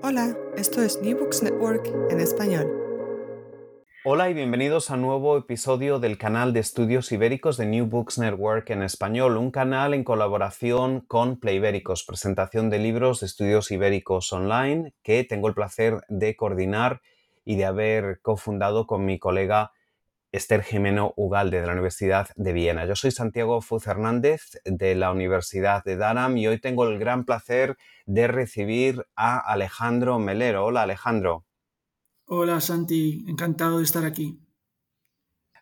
Hola, esto es New Books Network en español. Hola y bienvenidos a un nuevo episodio del canal de estudios ibéricos de New Books Network en español, un canal en colaboración con Playbéricos, presentación de libros de estudios ibéricos online que tengo el placer de coordinar y de haber cofundado con mi colega Esther Jimeno Ugalde de la Universidad de Viena. Yo soy Santiago Fuz Hernández de la Universidad de Durham y hoy tengo el gran placer de recibir a Alejandro Melero. Hola Alejandro. Hola Santi, encantado de estar aquí.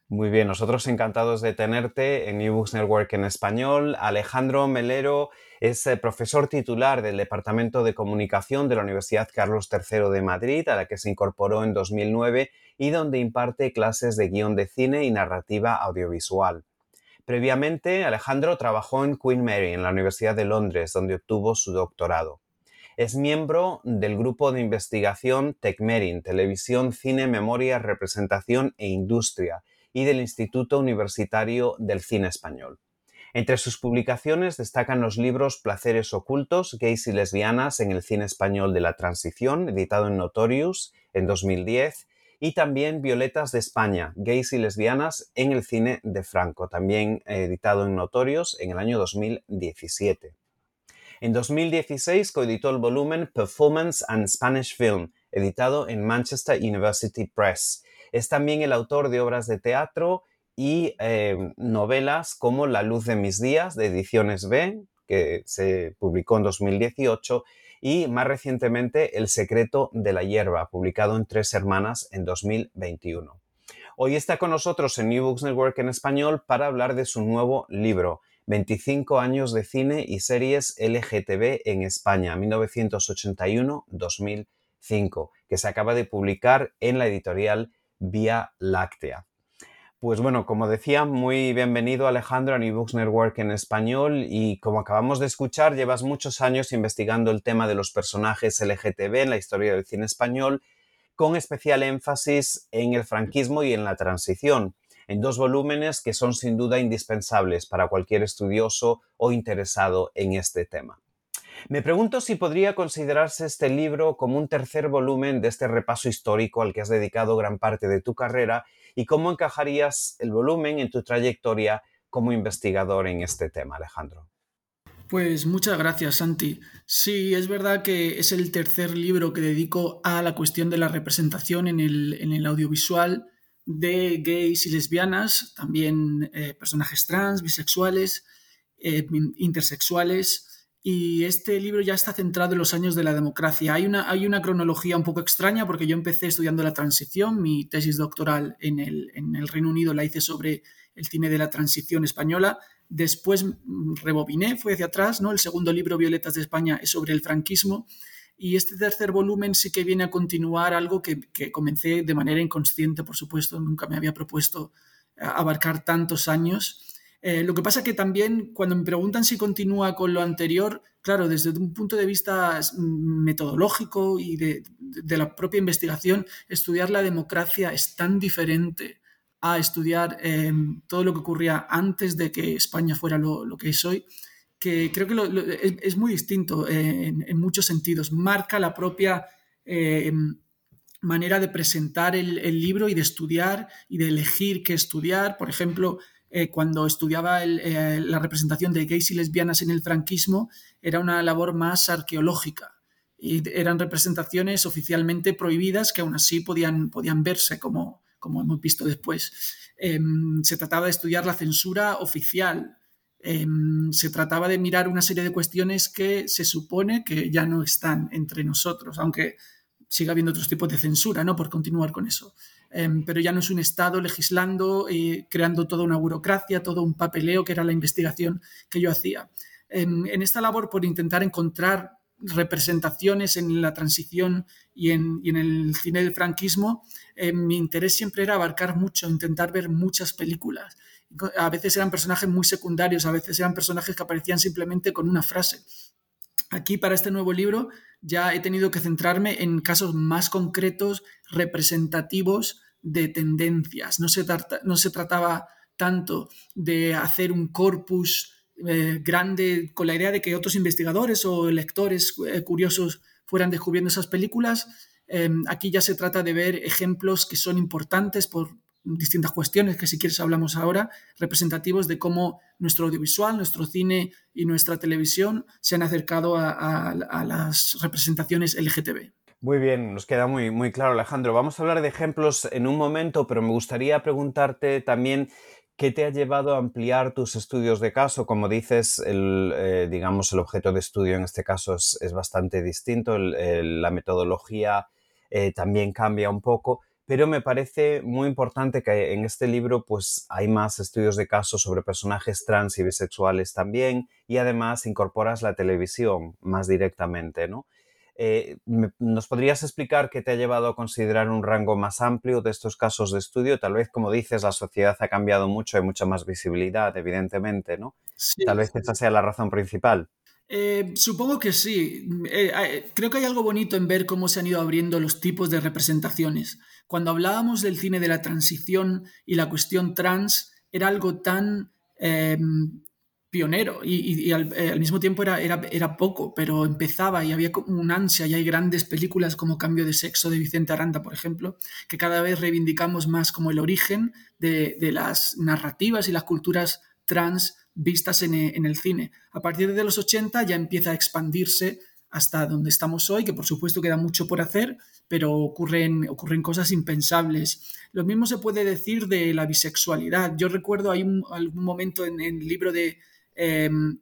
Muy bien, nosotros encantados de tenerte en New Books Network en español. Alejandro Melero es eh, profesor titular del Departamento de Comunicación de la Universidad Carlos III de Madrid, a la que se incorporó en 2009 y donde imparte clases de guion de cine y narrativa audiovisual. Previamente, Alejandro trabajó en Queen Mary, en la Universidad de Londres, donde obtuvo su doctorado. Es miembro del grupo de investigación TECMERIN, Televisión, Cine, Memoria, Representación e Industria, y del Instituto Universitario del Cine Español. Entre sus publicaciones destacan los libros Placeres ocultos, gays y lesbianas en el cine español de la transición, editado en Notorious en 2010, y también Violetas de España, gays y lesbianas en el cine de Franco, también editado en Notorious en el año 2017. En 2016 coeditó el volumen Performance and Spanish Film, editado en Manchester University Press, es también el autor de obras de teatro y eh, novelas como La luz de mis días, de Ediciones B, que se publicó en 2018, y más recientemente El secreto de la hierba, publicado en Tres Hermanas en 2021. Hoy está con nosotros en New Books Network en español para hablar de su nuevo libro, 25 años de cine y series LGTB en España, 1981-2005, que se acaba de publicar en la editorial Vía Láctea. Pues bueno, como decía, muy bienvenido Alejandro a New Books Network en español y como acabamos de escuchar, llevas muchos años investigando el tema de los personajes LGTB en la historia del cine español, con especial énfasis en el franquismo y en la transición, en dos volúmenes que son sin duda indispensables para cualquier estudioso o interesado en este tema. Me pregunto si podría considerarse este libro como un tercer volumen de este repaso histórico al que has dedicado gran parte de tu carrera y cómo encajarías el volumen en tu trayectoria como investigador en este tema, Alejandro. Pues muchas gracias, Santi. Sí, es verdad que es el tercer libro que dedico a la cuestión de la representación en el, audiovisual de gays y lesbianas, también eh, personajes trans, bisexuales, eh, intersexuales y este libro ya está centrado en los años de la democracia. Hay una, hay una cronología un poco extraña porque yo empecé estudiando la transición, mi tesis doctoral en el, en el Reino Unido la hice sobre el cine de la transición española, después rebobiné, fue hacia atrás, ¿no? El segundo libro, Violetas de España, es sobre el franquismo. Y este tercer volumen sí que viene a continuar algo que, que comencé de manera inconsciente, por supuesto, nunca me había propuesto abarcar tantos años eh, lo que pasa que también cuando me preguntan si continúa con lo anterior, claro, desde un punto de vista metodológico y de, la propia investigación, estudiar la democracia es tan diferente a estudiar em, todo lo que ocurría antes de que España fuera lo, que es hoy, que creo que es, muy distinto en, muchos sentidos. Marca la propia em, manera de presentar el, libro y de estudiar y de elegir qué estudiar. Por ejemplo, eh, cuando estudiaba eh, la representación de gays y lesbianas en el franquismo, era una labor más arqueológica. eran representaciones oficialmente prohibidas que aún así podían, podían verse como, como hemos visto después. Em, se trataba de estudiar la censura oficial, em, se trataba de mirar una serie de cuestiones que se supone que ya no están entre nosotros, aunque siga habiendo otros tipos de censura, ¿no? Por continuar con eso. Em, pero ya no es un Estado legislando, eh, creando toda una burocracia, todo un papeleo que era la investigación que yo hacía. en esta labor por intentar encontrar representaciones en la transición y en, el cine del franquismo, eh, mi interés siempre era abarcar mucho, intentar ver muchas películas. A veces eran personajes muy secundarios, a veces eran personajes que aparecían simplemente con una frase. Aquí, para este nuevo libro, ya he tenido que centrarme en casos más concretos, representativos de tendencias. No se, trataba tanto de hacer un corpus eh, grande con la idea de que otros investigadores o lectores eh, curiosos fueran descubriendo esas películas. Em, aquí ya se trata de ver ejemplos que son importantes por distintas cuestiones, que si quieres hablamos ahora, representativos de cómo nuestro audiovisual, nuestro cine y nuestra televisión se han acercado a, las representaciones LGTB. Muy bien, nos queda muy, muy claro, Alejandro. Vamos a hablar de ejemplos en un momento, pero me gustaría preguntarte también ¿Qué te ha llevado a ampliar tus estudios de caso? Como dices, el, eh, digamos, el objeto de estudio en este caso es, bastante distinto, la metodología eh, también cambia un poco, pero me parece muy importante que en este libro pues hay más estudios de caso sobre personajes trans y bisexuales también y además incorporas la televisión más directamente, ¿no? Eh, ¿Nos podrías explicar qué te ha llevado a considerar un rango más amplio de estos casos de estudio? Tal vez, como dices, la sociedad ha cambiado mucho, hay mucha más visibilidad, evidentemente, ¿no? Tal vez esa sea la razón principal. Eh, supongo que sí. Eh, creo que hay algo bonito en ver cómo se han ido abriendo los tipos de representaciones. Cuando hablábamos del cine de la transición y la cuestión trans, era algo tan pionero y, eh, al, mismo tiempo era, era, era, poco, pero empezaba y había un ansia y hay grandes películas como Cambio de Sexo de Vicente Aranda, por ejemplo, que cada vez reivindicamos más como el origen de, las narrativas y las culturas trans vistas en, en, el cine. A partir de los 80 ya empieza a expandirse hasta donde estamos hoy, que por supuesto queda mucho por hacer, pero ocurren, ocurren cosas impensables. Lo mismo se puede decir de la bisexualidad. Yo recuerdo, hay un, algún momento en, el libro de, Em,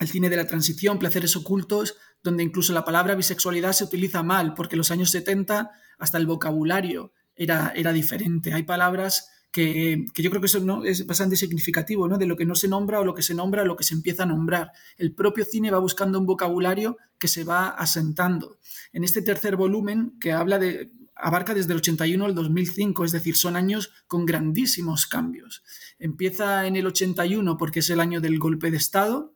el cine de la transición, Placeres ocultos, donde incluso la palabra bisexualidad se utiliza mal, porque en los años 70 hasta el vocabulario era, era diferente. Hay palabras que, yo creo que eso ¿no? es bastante significativo, ¿no? de lo que no se nombra o lo que se nombra o lo que se empieza a nombrar. El propio cine va buscando un vocabulario que se va asentando. En este tercer volumen, que habla de, abarca desde el 81 al 2005, es decir, son años con grandísimos cambios. Empieza en el 81 porque es el año del golpe de Estado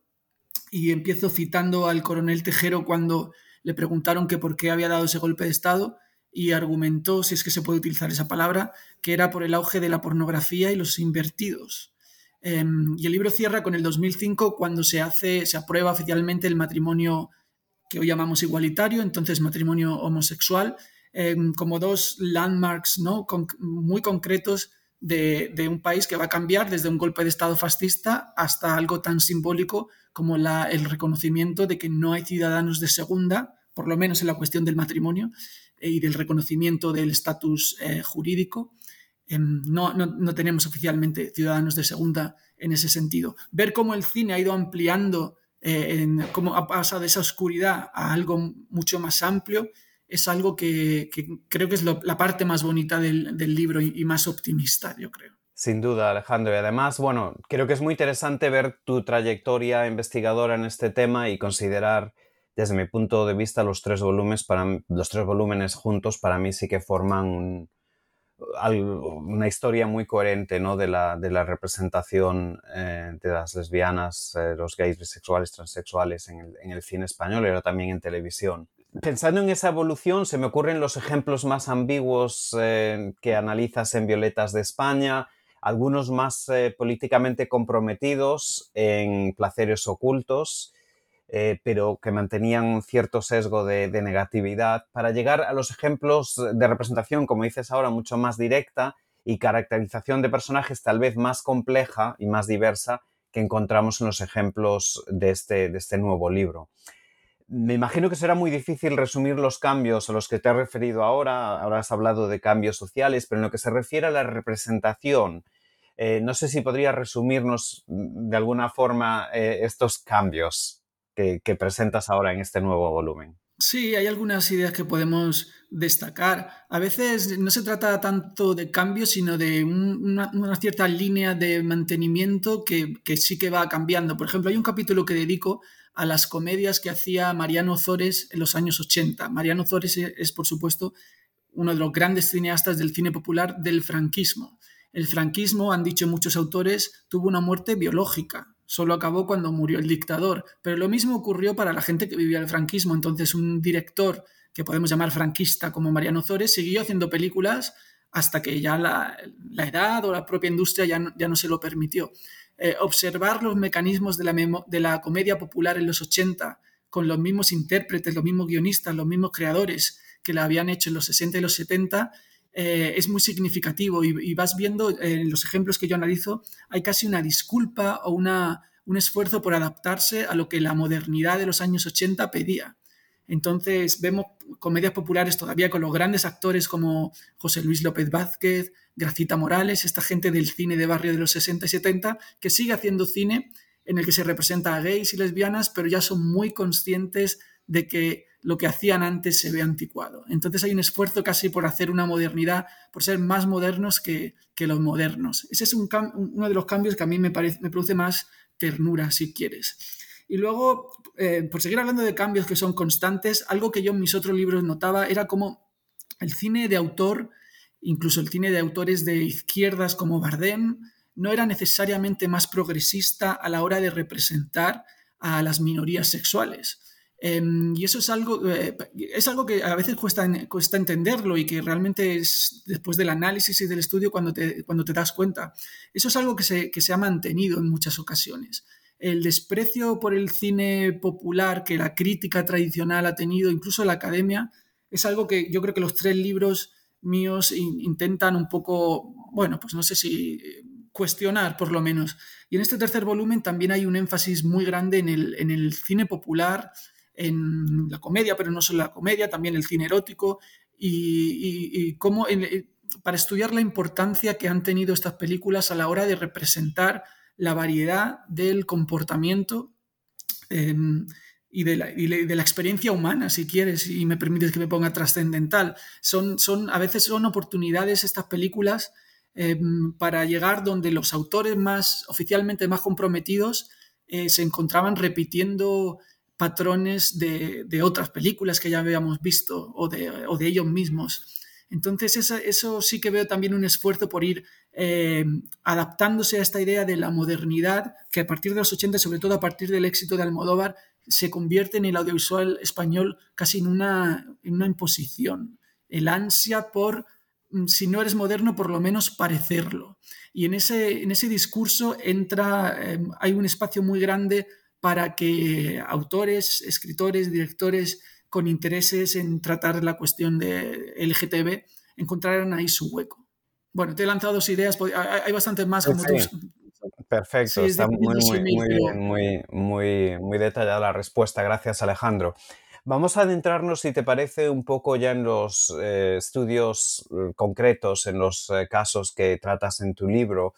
y empiezo citando al coronel Tejero cuando le preguntaron que por qué había dado ese golpe de Estado y argumentó, si es que se puede utilizar esa palabra, que era por el auge de la pornografía y los invertidos. Em, y el libro cierra con el 2005 cuando se hace, se aprueba oficialmente el matrimonio que hoy llamamos igualitario, entonces matrimonio homosexual, em, como dos landmarks ¿no? muy concretos de, un país que va a cambiar desde un golpe de Estado fascista hasta algo tan simbólico como el reconocimiento de que no hay ciudadanos de segunda, por lo menos en la cuestión del matrimonio eh, y del reconocimiento del estatus eh, jurídico. Em, no, no, tenemos oficialmente ciudadanos de segunda en ese sentido. Ver cómo el cine ha ido ampliando, eh, cómo ha pasado de esa oscuridad a algo mucho más amplio, es algo que, creo que es la parte más bonita del, libro y, más optimista, yo creo. Sin duda, Alejandro. Y además, bueno, creo que es muy interesante ver tu trayectoria investigadora en este tema y considerar, desde mi punto de vista, los tres volúmenes, para, los tres volúmenes juntos para mí sí que forman una historia muy coherente ¿no? de, la, representación eh, de las lesbianas, eh, los gays, bisexuales, transexuales en el, cine español, pero también en televisión pensando en esa evolución, se me ocurren los ejemplos más ambiguos eh, que analizas en Violetas de España, algunos más eh, políticamente comprometidos en placeres ocultos, eh, pero que mantenían cierto sesgo de, negatividad, para llegar a los ejemplos de representación, como dices ahora, mucho más directa y caracterización de personajes tal vez más compleja y más diversa que encontramos en los ejemplos de este, de este nuevo libro. Me imagino que será muy difícil resumir los cambios a los que te has referido ahora. Ahora has hablado de cambios sociales, pero en lo que se refiere a la representación, eh, no sé si podría resumirnos mm, de alguna forma eh, estos cambios que, presentas ahora en este nuevo volumen. Sí, hay algunas ideas que podemos destacar. A veces no se trata tanto de cambios, sino de una, cierta línea de mantenimiento que, sí que va cambiando. Por ejemplo, hay un capítulo que dedico a las comedias que hacía Mariano Zores en los años 80. Mariano Zores es, por supuesto, uno de los grandes cineastas del cine popular del franquismo. El franquismo, han dicho muchos autores, tuvo una muerte biológica. Solo acabó cuando murió el dictador. Pero lo mismo ocurrió para la gente que vivía el franquismo. Entonces, un director que podemos llamar franquista como Mariano Zores siguió haciendo películas hasta que ya la, edad o la propia industria ya no se lo permitió. Eh, observar los mecanismos de la, de la comedia popular en los 80 con los mismos intérpretes, los mismos guionistas, los mismos creadores que la habían hecho en los 60 y los 70, eh, es muy significativo y, vas viendo eh, en los ejemplos que yo analizo, hay casi una disculpa o una, un esfuerzo por adaptarse a lo que la modernidad de los años 80 pedía. Entonces vemos comedias populares todavía con los grandes actores como José Luis López Vázquez, Gracita Morales, esta gente del cine de barrio de los 60 y 70, que sigue haciendo cine en el que se representa a gays y lesbianas, pero ya son muy conscientes de que lo que hacían antes se ve anticuado. Entonces hay un esfuerzo casi por hacer una modernidad, por ser más modernos que, los modernos. Ese es uno de los cambios que a mí me, parece, me produce más ternura, si quieres. Y luego, eh, por seguir hablando de cambios que son constantes, algo que yo en mis otros libros notaba era como el cine de autor incluso el cine de autores de izquierdas como Bardem, no era necesariamente más progresista a la hora de representar a las minorías sexuales. Em, y eso es algo, eh, es algo que a veces cuesta, cuesta entenderlo y que realmente es después del análisis y del estudio cuando te, cuando te das cuenta. Eso es algo que se, que se ha mantenido en muchas ocasiones. El desprecio por el cine popular que la crítica tradicional ha tenido, incluso la academia, es algo que yo creo que los tres libros míos intentan un poco, bueno, pues no sé si cuestionar por lo menos. Y en este tercer volumen también hay un énfasis muy grande en el, en el cine popular, en la comedia, pero no solo la comedia, también el cine erótico y, cómo para estudiar la importancia que han tenido estas películas a la hora de representar la variedad del comportamiento em, y de, la, de, la, experiencia humana, si quieres, y me permites que me ponga trascendental. Son, son, a veces son oportunidades estas películas em, para llegar donde los autores más oficialmente más comprometidos eh, se encontraban repitiendo patrones de, de, otras películas que ya habíamos visto o de, o de ellos mismos. Entonces eso, sí que veo también un esfuerzo por ir em, adaptándose a esta idea de la modernidad que a partir de los 80, sobre todo a partir del éxito de Almodóvar, se convierte en el audiovisual español casi en una, en una imposición. El ansia por, mm, si no eres moderno, por lo menos parecerlo. Y en ese, en ese discurso entra, em, hay un espacio muy grande para que autores, escritores, directores con intereses en tratar la cuestión de LGTB encontraran ahí su hueco. Bueno, te he lanzado dos ideas, hay bastantes más como Perfecto, está muy, muy, muy, muy, detallada la respuesta. Gracias, Alejandro. Vamos a adentrarnos, si te parece, un poco ya en los eh, estudios eh, concretos, en los eh, casos que tratas en tu libro.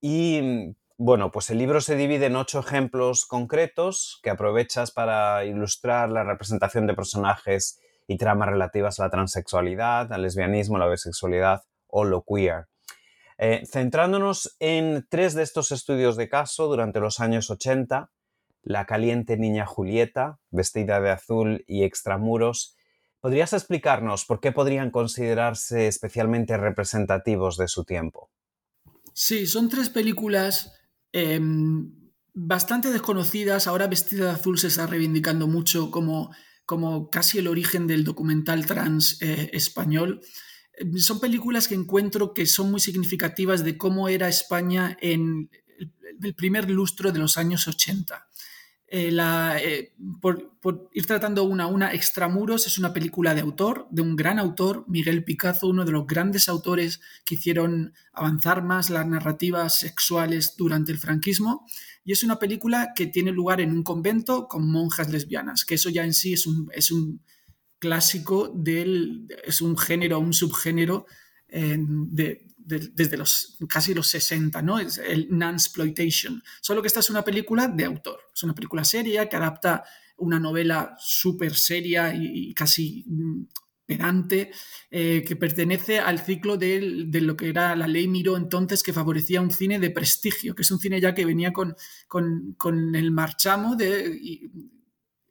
Y bueno, pues el libro se divide en ocho ejemplos concretos que aprovechas para ilustrar la representación de personajes y tramas relativas a la transexualidad, al lesbianismo, la bisexualidad o lo queer. Eh, centrándonos en tres de estos estudios de caso durante los años 80, La caliente niña Julieta, vestida de azul y extramuros, ¿podrías explicarnos por qué podrían considerarse especialmente representativos de su tiempo? Sí, son tres películas em, bastante desconocidas. Ahora Vestida de azul se está reivindicando mucho como, como casi el origen del documental trans eh, español son películas que encuentro que son muy significativas de cómo era España en el primer lustro de los años 80. Eh, eh, por, ir tratando una una, Extramuros es una película de autor, de un gran autor, Miguel Picazo, uno de los grandes autores que hicieron avanzar más las narrativas sexuales durante el franquismo. Y es una película que tiene lugar en un convento con monjas lesbianas, que eso ya en sí es un, es un clásico del, es un género, un subgénero eh, de, desde los casi los 60, ¿no? Es el Nansploitation. Solo que esta es una película de autor. Es una película seria que adapta una novela súper seria y, casi mm, pedante eh, que pertenece al ciclo de, lo que era la ley Miró entonces que favorecía un cine de prestigio, que es un cine ya que venía con, con, el marchamo de...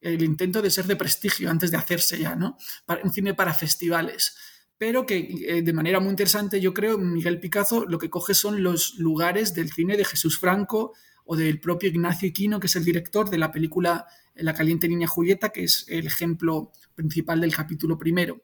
el intento de ser de prestigio antes de hacerse ya, ¿no? un cine para festivales pero que eh, de manera muy interesante, yo creo, Miguel Picazo lo que coge son los lugares del cine de Jesús Franco o del propio Ignacio Iquino, que es el director de la película La caliente niña Julieta, que es el ejemplo principal del capítulo primero.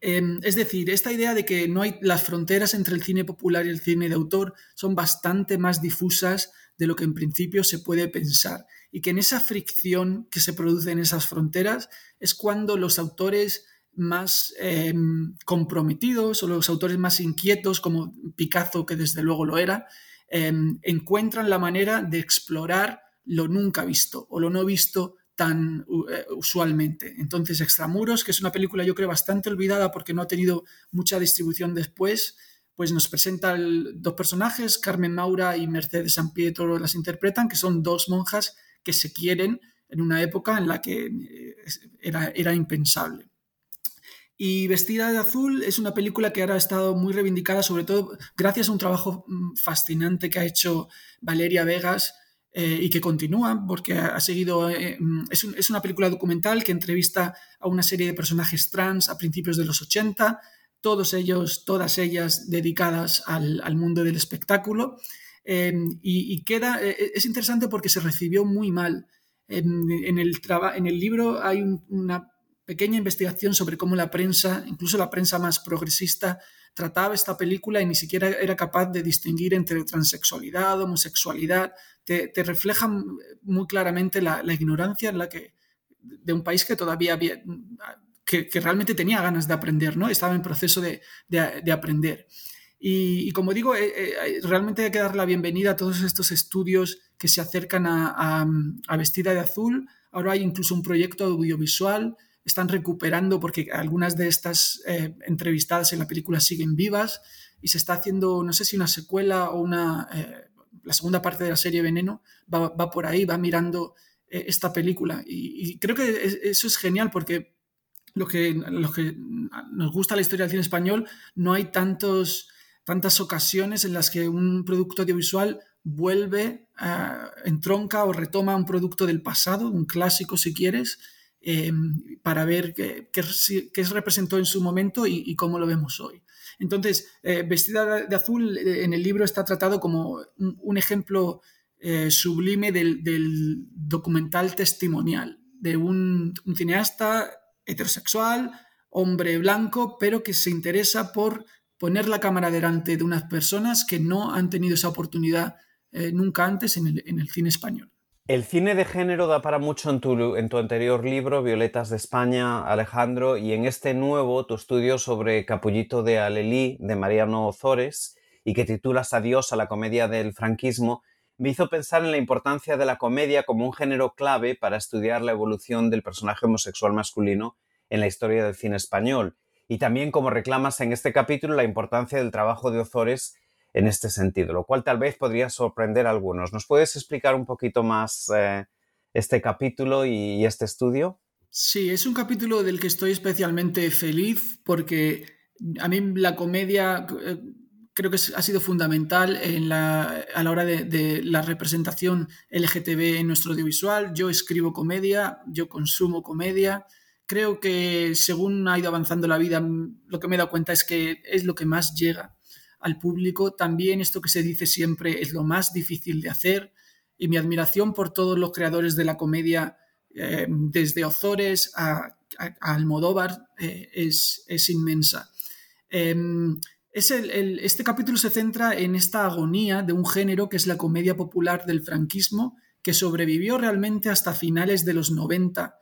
Em, es decir, esta idea de que no hay las fronteras entre el cine popular y el cine de autor son bastante más difusas de lo que en principio se puede pensar y que en esa fricción que se produce en esas fronteras es cuando los autores más em, comprometidos o los autores más inquietos, como Picasso, que desde luego lo era, em, encuentran la manera de explorar lo nunca visto o lo no visto tan eh, usualmente. Entonces, Extramuros, que es una película yo creo bastante olvidada porque no ha tenido mucha distribución después, pues nos presenta dos personajes, Carmen Maura y Mercedes San Pietro las interpretan, que son dos monjas que se quieren en una época en la que eh, era, era impensable. Y Vestida de Azul es una película que ahora ha estado muy reivindicada, sobre todo gracias a un trabajo mm, fascinante que ha hecho Valeria Vegas eh, y que continúa, porque ha, seguido. Eh, mm, es, una película documental que entrevista a una serie de personajes trans a principios de los 80, todos ellos, todas ellas dedicadas al, mundo del espectáculo. Em, y, queda. Eh, es interesante porque se recibió muy mal. Em, en, el, en el libro hay una pequeña investigación sobre cómo la prensa, incluso la prensa más progresista, trataba esta película y ni siquiera era capaz de distinguir entre transexualidad, homosexualidad. Te, refleja muy claramente la, ignorancia en la que, de un país que todavía había, que, realmente tenía ganas de aprender, ¿no? Estaba en proceso de, aprender. Y, como digo, eh, eh, realmente hay que dar la bienvenida a todos estos estudios que se acercan a Vestida de Azul. Ahora hay incluso un proyecto audiovisual están recuperando porque algunas de estas eh, entrevistadas en la película siguen vivas y se está haciendo, no sé si una secuela o una, eh, la segunda parte de la serie Veneno va, por ahí, va mirando eh, esta película. Y, creo que eso es genial porque lo que, lo que nos gusta la historia del cine español, no hay tantos, tantas ocasiones en las que un producto audiovisual vuelve, entronca o retoma un producto del pasado, un clásico si quieres, Em, para ver qué, qué, representó en su momento y, cómo lo vemos hoy. Entonces, eh, Vestida de Azul eh, en el libro está tratado como un, ejemplo eh, sublime del, documental testimonial de un, cineasta heterosexual, hombre blanco, pero que se interesa por poner la cámara delante de unas personas que no han tenido esa oportunidad nunca antes en el cine español. El cine de género da para mucho en tu, en tu, anterior libro, Violetas de España, Alejandro, y en este nuevo, tu estudio sobre Capullito de Alelí, de Mariano Ozores, y que titulas Adiós a la comedia del franquismo, me hizo pensar en la importancia de la comedia como un género clave para estudiar la evolución del personaje homosexual masculino en la historia del cine español, y también como reclamas en este capítulo la importancia del trabajo de Ozores en este sentido, lo cual tal vez podría sorprender a algunos. ¿Nos puedes explicar un poquito más eh, este capítulo y, este estudio? Sí, es un capítulo del que estoy especialmente feliz porque a mí la comedia eh, creo que ha sido fundamental a la hora de, la representación LGTB en nuestro audiovisual. Yo escribo comedia, yo consumo comedia. Creo que según ha ido avanzando la vida, lo que me he dado cuenta es que es lo que más llega al público. También esto que se dice siempre es lo más difícil de hacer y mi admiración por todos los creadores de la comedia, eh, desde Ozores a, Almodóvar, eh, es, inmensa. Em, es este capítulo se centra en esta agonía de un género que es la comedia popular del franquismo, que sobrevivió realmente hasta finales de los 90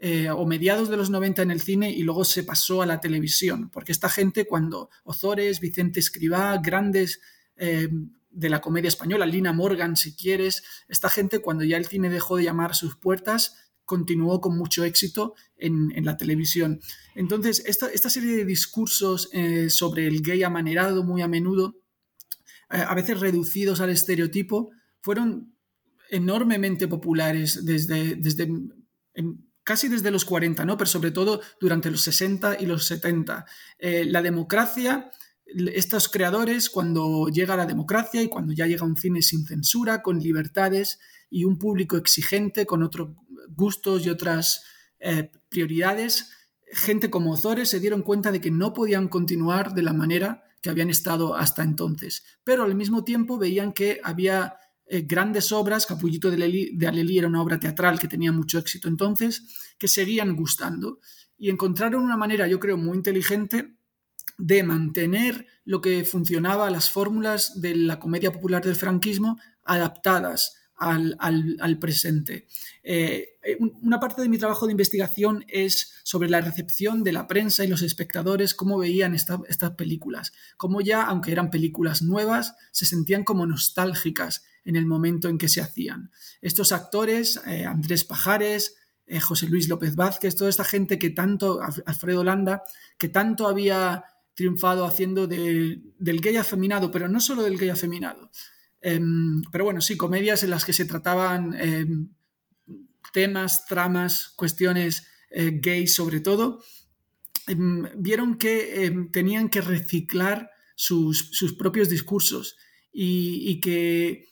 eh, o mediados de los 90 en el cine y luego se pasó a la televisión, porque esta gente cuando Ozores, Vicente Escribá, grandes eh, de la comedia española, Lina Morgan si quieres, esta gente cuando ya el cine dejó de llamar sus puertas, continuó con mucho éxito en, la televisión. Entonces, esta, serie de discursos eh, sobre el gay amanerado muy a menudo, a veces reducidos al estereotipo, fueron enormemente populares desde, desde casi desde los 40, ¿no? pero sobre todo durante los 60 y los 70. Eh, la democracia, estos creadores, cuando llega la democracia y cuando ya llega un cine sin censura, con libertades y un público exigente, con otros gustos y otras eh, prioridades, gente como Ozores se dieron cuenta de que no podían continuar de la manera que habían estado hasta entonces, pero al mismo tiempo veían que había eh, grandes obras, Capullito de, de Alelí era una obra teatral que tenía mucho éxito entonces, que seguían gustando. Y encontraron una manera, yo creo, muy inteligente de mantener lo que funcionaba, las fórmulas de la comedia popular del franquismo, adaptadas al, presente. Eh, una parte de mi trabajo de investigación es sobre la recepción de la prensa y los espectadores, cómo veían estas películas, cómo ya, aunque eran películas nuevas, se sentían como nostálgicas en el momento en que se hacían. Estos actores, eh, Andrés Pajares, José Luis López Vázquez, toda esta gente que tanto, Alfredo Landa, que tanto había triunfado haciendo del gay afeminado, pero no solo del gay afeminado, Em, pero bueno, sí, comedias en las que se trataban em, temas, tramas, cuestiones eh, gays sobre todo, em, vieron que tenían que reciclar sus, propios discursos y, que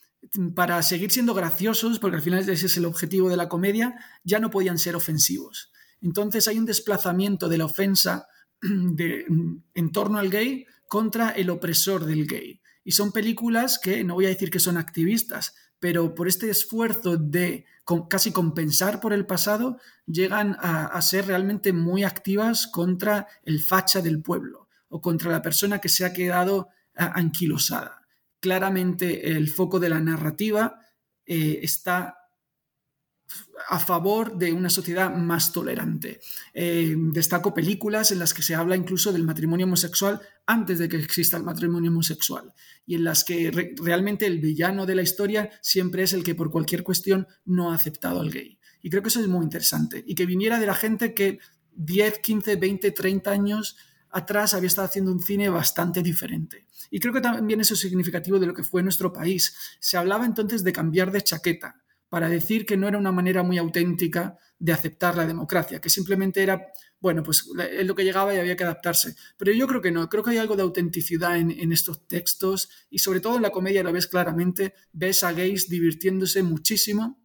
para seguir siendo graciosos, porque al final ese es el objetivo de la comedia, ya no podían ser ofensivos. Entonces hay un desplazamiento de la ofensa en torno al gay contra el opresor del gay. Y son películas que, no voy a decir que son activistas, pero por este esfuerzo de casi compensar por el pasado, llegan a, ser realmente muy activas contra el facha del pueblo o contra la persona que se ha quedado anquilosada. Claramente el foco de la narrativa eh, está a favor de una sociedad más tolerante. Eh, destaco películas en las que se habla incluso del matrimonio homosexual antes de que exista el matrimonio homosexual y en las que realmente el villano de la historia siempre es el que por cualquier cuestión no ha aceptado al gay. Y creo que eso es muy interesante y que viniera de la gente que 10, 15, 20, 30 años atrás había estado haciendo un cine bastante diferente. Y creo que también eso es significativo de lo que fue nuestro país. Se hablaba entonces de cambiar de chaqueta para decir que no era una manera muy auténtica de aceptar la democracia, que simplemente era, bueno, pues es lo que llegaba y había que adaptarse. Pero yo creo que no, creo que hay algo de autenticidad en, estos textos y sobre todo en la comedia lo ves claramente, ves a gays divirtiéndose muchísimo,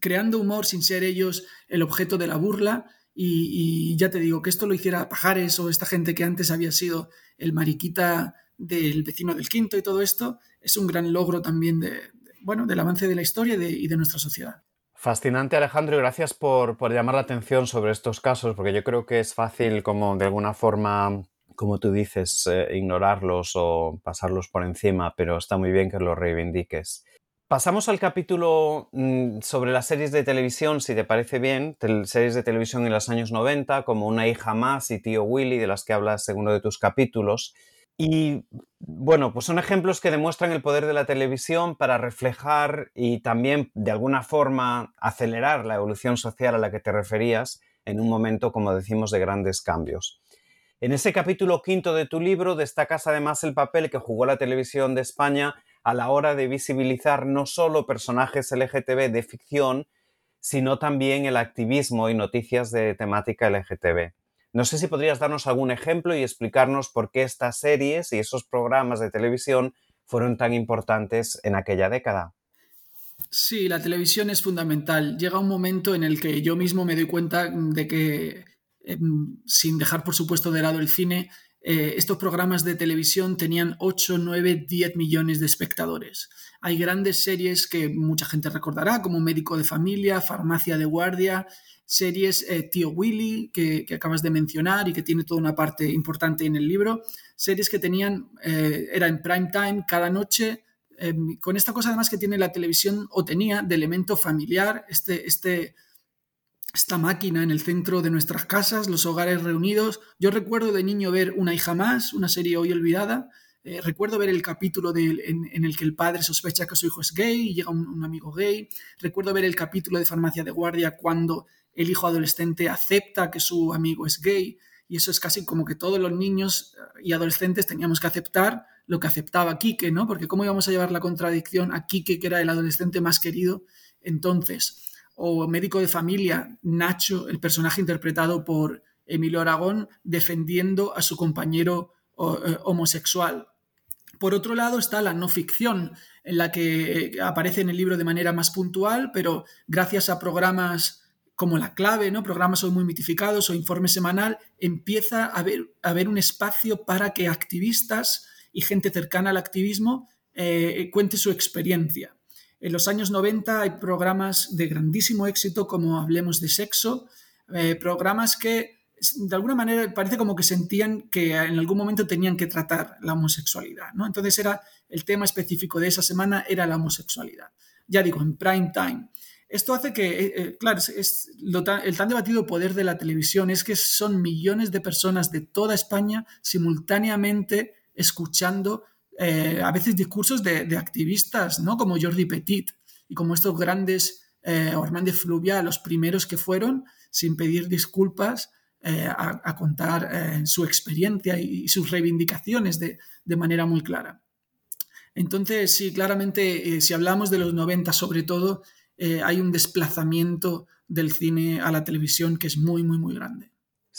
creando humor sin ser ellos el objeto de la burla. Y, ya te digo, que esto lo hiciera Pajares o esta gente que antes había sido el mariquita del vecino del quinto y todo esto, es un gran logro también de, bueno, del avance de la historia y de, nuestra sociedad. Fascinante Alejandro y gracias por, llamar la atención sobre estos casos, porque yo creo que es fácil como de alguna forma, como tú dices, eh, ignorarlos o pasarlos por encima, pero está muy bien que los reivindiques. Pasamos al capítulo mm, sobre las series de televisión, si te parece bien, series de televisión en los años 90, como Una hija más y Tío Willy, de las que hablas en uno de tus capítulos. Y bueno, pues son ejemplos que demuestran el poder de la televisión para reflejar y también de alguna forma acelerar la evolución social a la que te referías en un momento, como decimos, de grandes cambios. En ese capítulo quinto de tu libro destacas además el papel que jugó la televisión de España a la hora de visibilizar no solo personajes LGTB de ficción, sino también el activismo y noticias de temática LGTB. No sé si podrías darnos algún ejemplo y explicarnos por qué estas series y esos programas de televisión fueron tan importantes en aquella década. Sí, la televisión es fundamental. Llega un momento en el que yo mismo me doy cuenta de que, em, sin dejar por supuesto de lado el cine, eh, estos programas de televisión tenían 8, 9, 10 millones de espectadores. Hay grandes series que mucha gente recordará, como Médico de Familia, Farmacia de Guardia, series eh, Tío Willy, que, acabas de mencionar y que tiene toda una parte importante en el libro, series que tenían, eh, era en prime time cada noche, em, con esta cosa además que tiene la televisión o tenía de elemento familiar, este, este, esta máquina en el centro de nuestras casas, los hogares reunidos. Yo recuerdo de niño ver Una hija más, una serie hoy olvidada. Eh, recuerdo ver el capítulo en, el que el padre sospecha que su hijo es gay y llega un, amigo gay. Recuerdo ver el capítulo de Farmacia de Guardia cuando el hijo adolescente acepta que su amigo es gay. Y eso es casi como que todos los niños eh, y adolescentes teníamos que aceptar lo que aceptaba Quique, ¿no? Porque ¿cómo íbamos a llevar la contradicción a Quique, que era el adolescente más querido entonces? O médico de familia, Nacho, el personaje interpretado por Emilio Aragón, defendiendo a su compañero eh, homosexual. Por otro lado está la no ficción, en la que eh, aparece en el libro de manera más puntual, pero gracias a programas como La Clave, ¿no? programas hoy muy mitificados o Informe Semanal, empieza a haber, a haber un espacio para que activistas y gente cercana al activismo eh, cuente su experiencia. En los años 90 hay programas de grandísimo éxito como Hablemos de Sexo, eh, programas que de alguna manera parece como que sentían que en algún momento tenían que tratar la homosexualidad. ¿no? Entonces era el tema específico de esa semana era la homosexualidad. Ya digo, en prime time. Esto hace que, eh, eh, claro, es, el tan debatido poder de la televisión es que son millones de personas de toda España simultáneamente escuchando eh, a veces discursos de, activistas, ¿no? Como Jordi Petit y como estos grandes, eh, Hernández Fluvia, los primeros que fueron, sin pedir disculpas, eh, a, contar eh, su experiencia y, sus reivindicaciones de, manera muy clara. Entonces, sí, claramente, si hablamos de los 90 sobre todo, hay un desplazamiento del cine a la televisión que es muy, muy, muy grande.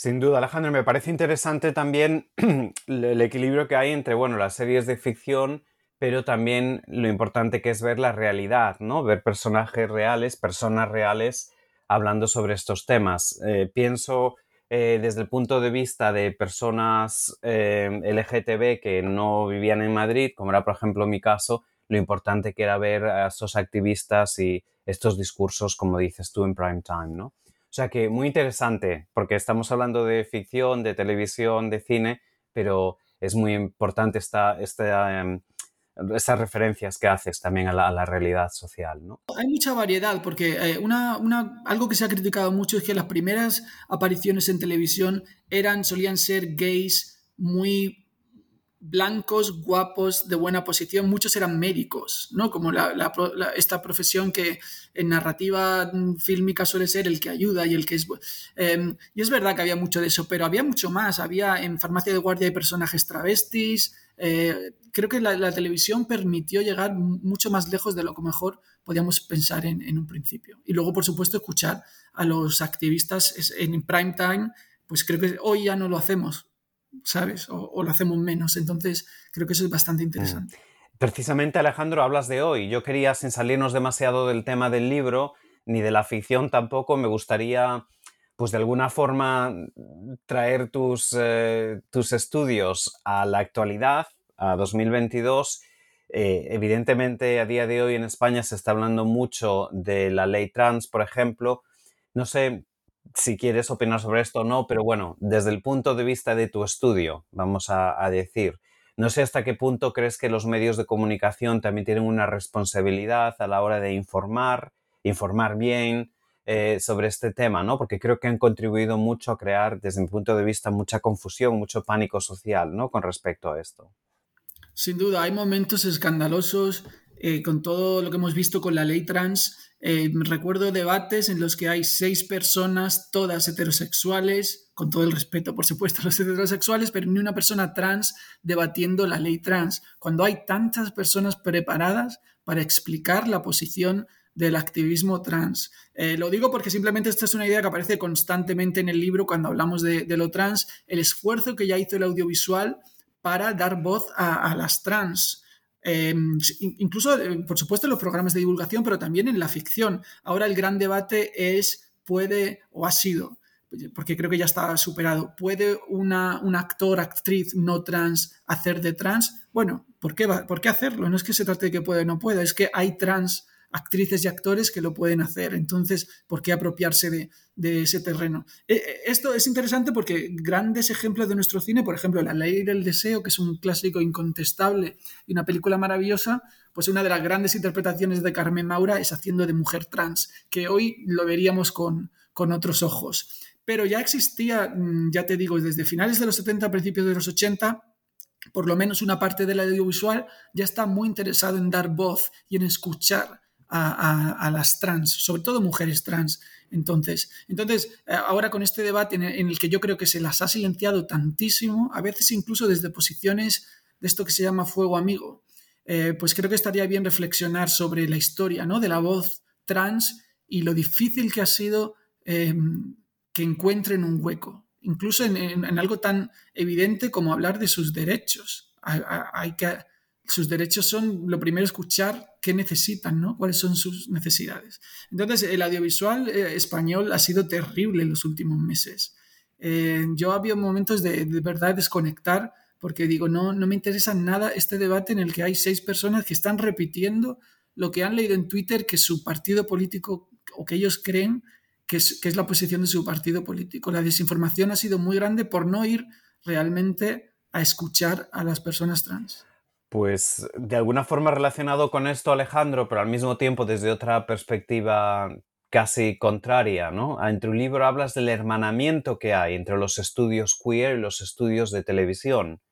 Sin duda, Alejandro, me parece interesante también el equilibrio que hay entre, bueno, las series de ficción, pero también lo importante que es ver la realidad, ¿no? Ver personajes reales, personas reales hablando sobre estos temas. Eh, pienso eh, desde el punto de vista de personas eh, LGTB que no vivían en Madrid, como era por ejemplo mi caso, lo importante que era ver a estos activistas y estos discursos, como dices tú, en prime time, ¿no? O sea que muy interesante, porque estamos hablando de ficción, de televisión, de cine, pero es muy importante esta, esta, em, estas referencias que haces también a la, realidad social. ¿no? Hay mucha variedad, porque eh, una, una, algo que se ha criticado mucho es que las primeras apariciones en televisión eran, solían ser gays muy blancos, guapos, de buena posición, muchos eran médicos, ¿no? Como esta profesión que en narrativa fílmica suele ser el que ayuda y el que es... Em, y es verdad que había mucho de eso, pero había mucho más. Había en Farmacia de Guardia hay personajes travestis. Eh, creo que la, televisión permitió llegar mucho más lejos de lo que mejor podíamos pensar en, en un principio. Y luego, por supuesto, escuchar a los activistas en prime time, pues creo que hoy ya no lo hacemos ¿sabes? O, lo hacemos menos. Entonces, creo que eso es bastante interesante. Mm. Precisamente, Alejandro, hablas de hoy. Yo quería, sin salirnos demasiado del tema del libro, ni de la ficción tampoco, me gustaría, pues de alguna forma, traer tus, eh, tus estudios a la actualidad, a 2022. Eh, evidentemente, a día de hoy en España se está hablando mucho de la ley trans, por ejemplo. No sé, si quieres opinar sobre esto o no, pero bueno, desde el punto de vista de tu estudio, vamos a, decir, no sé hasta qué punto crees que los medios de comunicación también tienen una responsabilidad a la hora de informar, informar bien eh, sobre este tema, ¿no? Porque creo que han contribuido mucho a crear, desde mi punto de vista, mucha confusión, mucho pánico social, ¿no? Con respecto a esto. Sin duda, hay momentos escandalosos eh, con todo lo que hemos visto con la ley trans eh, recuerdo debates en los que hay seis personas, todas heterosexuales, con todo el respeto, por supuesto, a los heterosexuales, pero ni una persona trans debatiendo la ley trans, cuando hay tantas personas preparadas para explicar la posición del activismo trans. Eh, lo digo porque simplemente esta es una idea que aparece constantemente en el libro cuando hablamos de, lo trans, el esfuerzo que ya hizo el audiovisual para dar voz a las trans. Em, incluso, eh, por supuesto, en los programas de divulgación, pero también en la ficción. Ahora el gran debate es, puede o ha sido, porque creo que ya está superado, ¿puede una, un actor, actriz no trans hacer de trans? Bueno, ¿por qué, ¿por qué hacerlo? No es que se trate de que puede o no pueda, es que hay trans actrices y actores que lo pueden hacer. Entonces, ¿por qué apropiarse de, ese terreno? Eh, eh, esto es interesante porque grandes ejemplos de nuestro cine, por ejemplo, La Ley del Deseo, que es un clásico incontestable y una película maravillosa, pues una de las grandes interpretaciones de Carmen Maura es haciendo de mujer trans, que hoy lo veríamos con, con otros ojos. Pero ya existía, mm, ya te digo, desde finales de los 70, principios de los 80, por lo menos una parte del audiovisual ya está muy interesado en dar voz y en escuchar a, las trans, sobre todo mujeres trans. Entonces, entonces eh, ahora con este debate en el, que yo creo que se las ha silenciado tantísimo, a veces incluso desde posiciones de esto que se llama fuego amigo, eh, pues creo que estaría bien reflexionar sobre la historia ¿no? de la voz trans y lo difícil que ha sido em, que encuentren un hueco, incluso en, algo tan evidente como hablar de sus derechos. Hay, que, sus derechos son lo primero escuchar qué necesitan, ¿no? cuáles son sus necesidades. Entonces, el audiovisual eh, español ha sido terrible en los últimos meses. Eh, yo había momentos de, de verdad desconectar porque digo, no, no me interesa nada este debate en el que hay seis personas que están repitiendo lo que han leído en Twitter que su partido político o que ellos creen que es, que es la posición de su partido político. La desinformación ha sido muy grande por no ir realmente a escuchar a las personas trans. Pues de alguna forma relacionado con esto, Alejandro, pero al mismo tiempo desde otra perspectiva casi contraria, ¿no? En tu libro hablas del hermanamiento que hay entre los estudios queer y los estudios de televisión.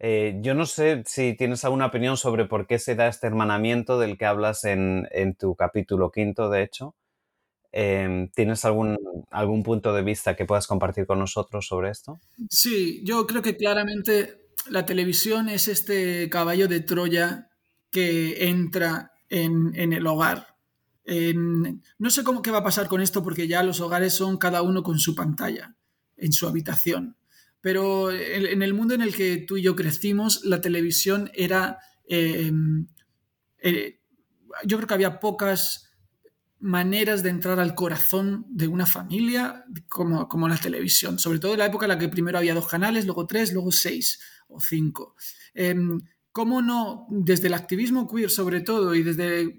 Eh, yo no sé si tienes alguna opinión sobre por qué se da este hermanamiento del que hablas en, tu capítulo quinto, de hecho. Em, ¿Tienes algún, algún punto de vista que puedas compartir con nosotros sobre esto? Sí, yo creo que claramente la televisión es este caballo de Troya que entra en, el hogar. no sé cómo qué va a pasar con esto porque ya los hogares son cada uno con su pantalla en su habitación. Pero en el mundo en el que tú y yo crecimos, la televisión era... Em, eh, yo creo que había pocas maneras de entrar al corazón de una familia como, como la televisión, sobre todo en la época en la que primero había dos canales, luego tres, luego seis o cinco. Em, ¿Cómo no, desde el activismo queer sobre todo y desde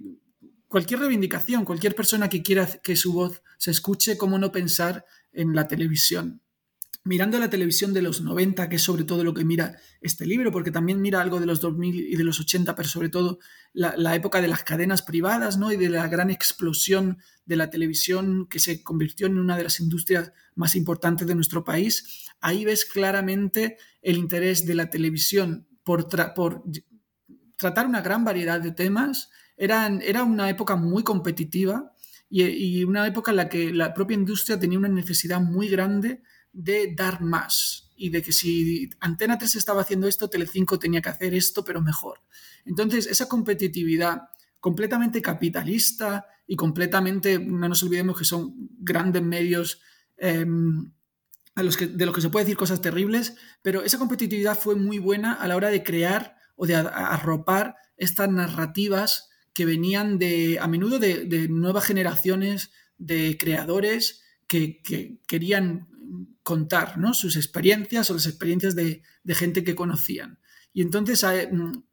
cualquier reivindicación, cualquier persona que quiera que su voz se escuche, cómo no pensar en la televisión? Mirando la televisión de los 90, que es sobre todo lo que mira este libro, porque también mira algo de los 2000 y de los 80, pero sobre todo la, época de las cadenas privadas ¿no? y de la gran explosión de la televisión que se convirtió en una de las industrias más importantes de nuestro país, ahí ves claramente el interés de la televisión por, tratar una gran variedad de temas. Era, era una época muy competitiva y una época en la que la propia industria tenía una necesidad muy grande de dar más y de que si Antena 3 estaba haciendo esto, Telecinco tenía que hacer esto, pero mejor. Entonces, esa competitividad completamente capitalista y completamente, no nos olvidemos que son grandes medios em, los que, de los que se puede decir cosas terribles, pero esa competitividad fue muy buena a la hora de crear o de arropar estas narrativas que venían de, a menudo de, nuevas generaciones de creadores que, querían contar ¿no? sus experiencias o las experiencias de, gente que conocían. Y entonces, eh, mm,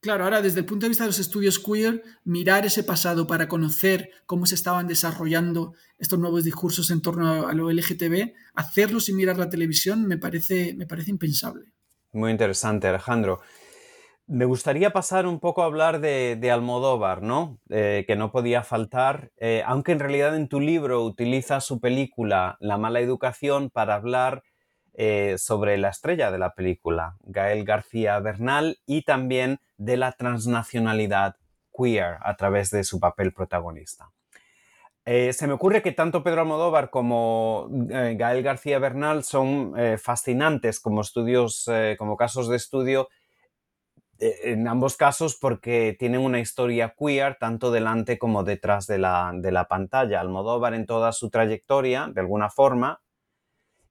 claro, ahora desde el punto de vista de los estudios queer, mirar ese pasado para conocer cómo se estaban desarrollando estos nuevos discursos en torno a lo LGTB, hacerlo sin mirar la televisión me parece, me parece impensable. Muy interesante, Alejandro. Me gustaría pasar un poco a hablar de, Almodóvar, ¿no? Eh, que no podía faltar, eh, aunque en realidad en tu libro utiliza su película La mala educación para hablar eh, sobre la estrella de la película, Gael García Bernal, y también de la transnacionalidad queer a través de su papel protagonista. se me ocurre que tanto Pedro Almodóvar como Gael García Bernal son fascinantes como estudios, como casos de estudio en ambos casos porque tienen una historia queer tanto delante como detrás de la, de la pantalla. Almodóvar en toda su trayectoria, de alguna forma,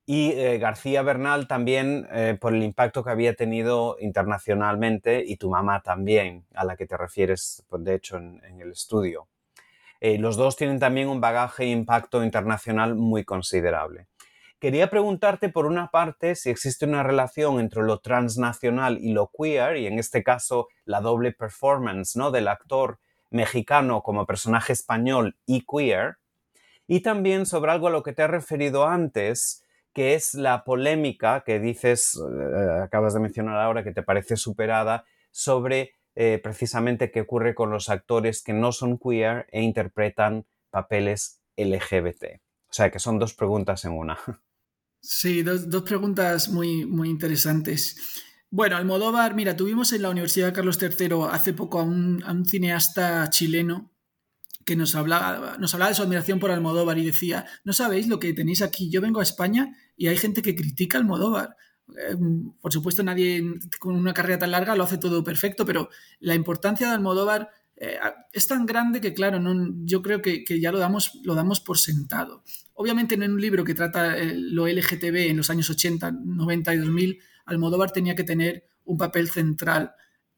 y eh, García Bernal también eh, por el impacto que había tenido internacionalmente y tu mamá también, a la que te refieres, pues, de hecho, en, en el estudio. los dos tienen también un bagaje e impacto internacional muy considerable. Quería preguntarte, por una parte, si existe una relación entre lo transnacional y lo queer, y en este caso la doble performance ¿no? del actor mexicano como personaje español y queer, y también sobre algo a lo que te has referido antes, que es la polémica que dices, eh, acabas de mencionar ahora, que te parece superada, sobre eh, precisamente qué ocurre con los actores que no son queer e interpretan papeles LGBT. O sea que son dos preguntas en una. Sí, dos, preguntas muy, muy interesantes. Bueno, Almodóvar, mira, tuvimos en la Universidad Carlos III hace poco a un, a un cineasta chileno que nos hablaba, nos hablaba de su admiración por Almodóvar y decía, no sabéis lo que tenéis aquí, yo vengo a España y hay gente que critica Almodóvar. Em, por supuesto, nadie con una carrera tan larga lo hace todo perfecto, pero la importancia de Almodóvar eh, es tan grande que, claro, no, yo creo que, ya lo damos, lo damos por sentado. Obviamente, en un libro que trata eh, lo LGTB en los años 80, 90 y 2000, Almodóvar tenía que tener un papel central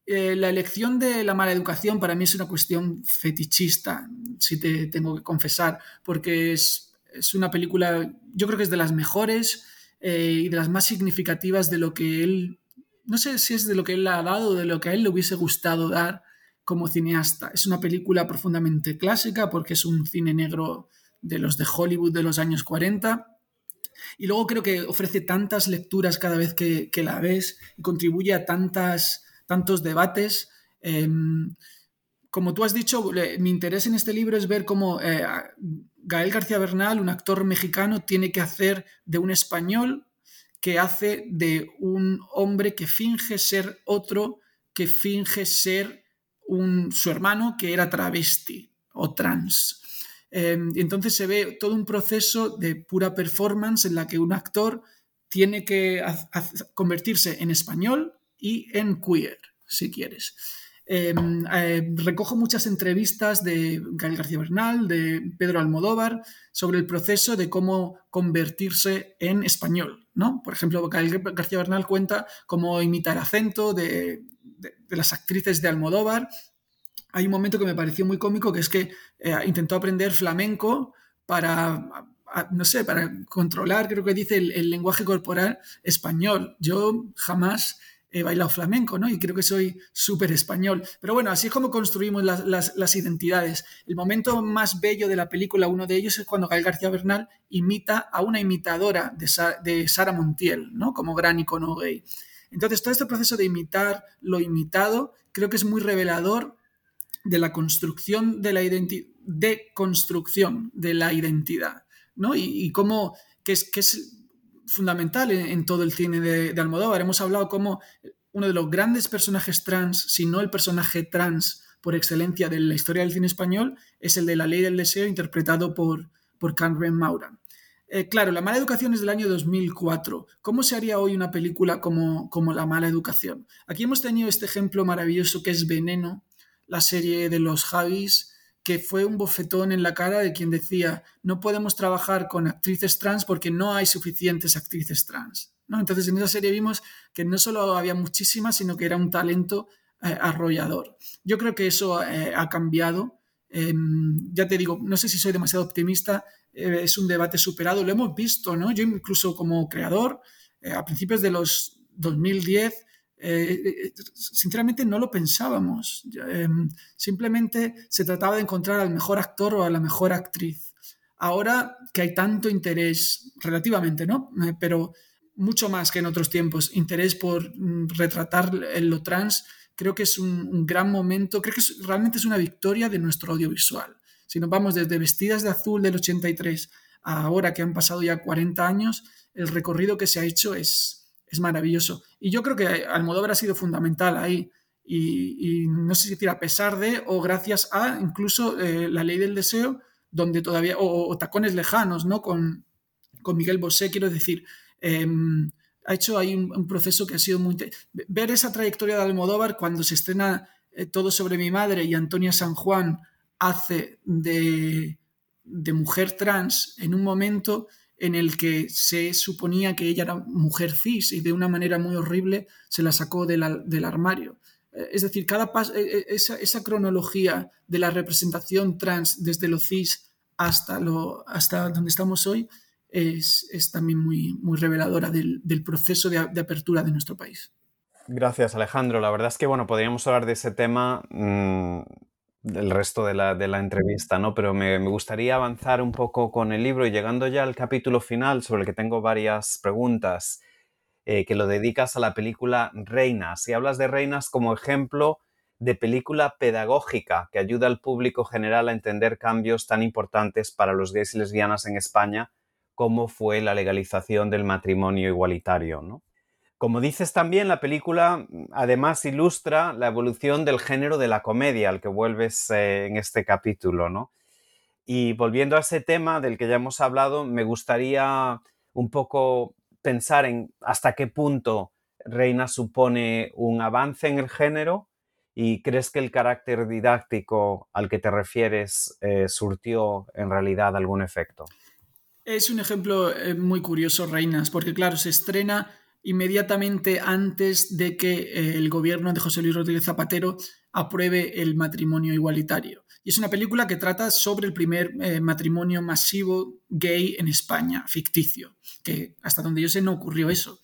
eh, la elección de la mala educación para mí es una cuestión fetichista, si te tengo que confesar, porque es, una película, yo creo que es de las mejores eh, y de las más significativas de lo que él, no sé si es de lo que él ha dado o de lo que a él le hubiese gustado dar como cineasta. Es una película profundamente clásica porque es un cine negro de los de Hollywood de los años 40. Y luego creo que ofrece tantas lecturas cada vez que, que la ves y contribuye a tantas tantos debates. Em, como tú has dicho, mi interés en este libro es ver cómo eh, Gael García Bernal, un actor mexicano, tiene que hacer de un español que hace de un hombre que finge ser otro, que finge ser un, su hermano que era travesti o trans. Em, entonces se ve todo un proceso de pura performance en la que un actor tiene que convertirse en español y en queer, si quieres. Em, eh, recojo muchas entrevistas de Gael García Bernal, de Pedro Almodóvar, sobre el proceso de cómo convertirse en español. ¿no? Por ejemplo, Gael García Bernal cuenta cómo imitar acento de, las actrices de Almodóvar. Hay un momento que me pareció muy cómico, que es que eh, intentó aprender flamenco para no sé, para controlar, creo que dice, el lenguaje corporal español. Yo jamás he bailado flamenco, ¿no? Y creo que soy súper español. Pero bueno, así es como construimos las, identidades. El momento más bello de la película, uno de ellos, es cuando Gael García Bernal imita a una imitadora de, Sara Montiel, ¿no? Como gran icono gay. Entonces, todo este proceso de imitar lo imitado creo que es muy revelador de la construcción de la identidad, de construcción de la identidad, ¿no? Y, cómo, que es, que es fundamental en, todo el cine de, Almodóvar. Hemos hablado como uno de los grandes personajes trans, si no el personaje trans por excelencia de la historia del cine español, es el de La Ley del Deseo, interpretado por, por Carmen Maura. Eh, claro, La Mala Educación es del año 2004. ¿Cómo se haría hoy una película como, como La Mala Educación? Aquí hemos tenido este ejemplo maravilloso que es Veneno, la serie de los Javis, que fue un bofetón en la cara de quien decía, no podemos trabajar con actrices trans porque no hay suficientes actrices trans. ¿no? Entonces en esa serie vimos que no solo había muchísimas, sino que era un talento eh, arrollador. Yo creo que eso eh, ha cambiado. Em, ya te digo, no sé si soy demasiado optimista, eh, es un debate superado, lo hemos visto, ¿no? Yo incluso como creador, a principios de los 2010, eh, eh, sinceramente no lo pensábamos. Em, simplemente se trataba de encontrar al mejor actor o a la mejor actriz. Ahora que hay tanto interés, relativamente, ¿no? Eh, pero mucho más que en otros tiempos, interés por mm, retratar lo trans, creo que es un, gran momento, creo que realmente es una victoria de nuestro audiovisual. Si nos vamos desde Vestidas de Azul del 83 a ahora que han pasado ya 40 años, el recorrido que se ha hecho es, es maravilloso. Y yo creo que Almodóvar ha sido fundamental ahí. Y, no sé si decir a pesar de o gracias a incluso eh, La Ley del Deseo, donde todavía, o, Tacones Lejanos, ¿no? Con, con Miguel Bosé, quiero decir, em, ha hecho ahí un, proceso que ha sido muy... Ver esa trayectoria de Almodóvar cuando se estrena eh, Todo sobre mi madre y Antonia San Juan hace de, de mujer trans en un momento en el que se suponía que ella era mujer cis y de una manera muy horrible se la sacó del armario. Eh, es decir, cada eh, eh, esa, cronología de la representación trans desde lo cis hasta, lo, hasta donde estamos hoy es, también muy, muy reveladora del, proceso de, apertura de nuestro país. Gracias, Alejandro. La verdad es que, bueno, podríamos hablar de ese tema mm, el resto de la, entrevista, ¿no? Pero me, gustaría avanzar un poco con el libro y llegando ya al capítulo final sobre el que tengo varias preguntas, eh, que lo dedicas a la película Reinas. Y hablas de Reinas como ejemplo de película pedagógica que ayuda al público general a entender cambios tan importantes para los gays y lesbianas en España como fue la legalización del matrimonio igualitario, ¿no? Como dices también, la película mm, además ilustra la evolución del género de la comedia al que vuelves eh, en este capítulo, ¿no? Y volviendo a ese tema del que ya hemos hablado, me gustaría un poco pensar en hasta qué punto Reina supone un avance en el género y crees que el carácter didáctico al que te refieres eh, surtió en realidad algún efecto. Es un ejemplo eh, muy curioso, Reinas, porque claro, se estrena inmediatamente antes de que eh, el gobierno de José Luis Rodríguez Zapatero apruebe el matrimonio igualitario. Y es una película que trata sobre el primer eh, matrimonio masivo gay en España, ficticio, que hasta donde yo sé no ocurrió eso.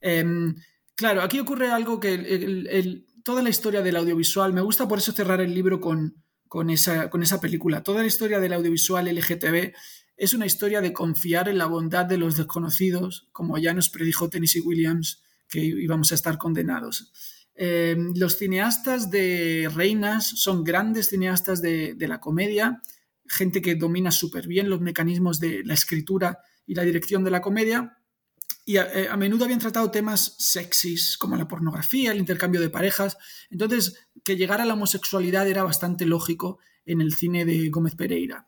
Em, claro, aquí ocurre algo que toda la historia del audiovisual, me gusta por eso cerrar el libro con, con, esa, con esa película, toda la historia del audiovisual LGTB es una historia de confiar en la bondad de los desconocidos, como ya nos predijo Tennessee Williams que íbamos a estar condenados. Em, los cineastas de Reinas son grandes cineastas de, la comedia, gente que domina súper bien los mecanismos de la escritura y la dirección de la comedia, y a, eh, a, menudo habían tratado temas sexys como la pornografía, el intercambio de parejas. Entonces, que llegara a la homosexualidad era bastante lógico en el cine de Gómez Pereira.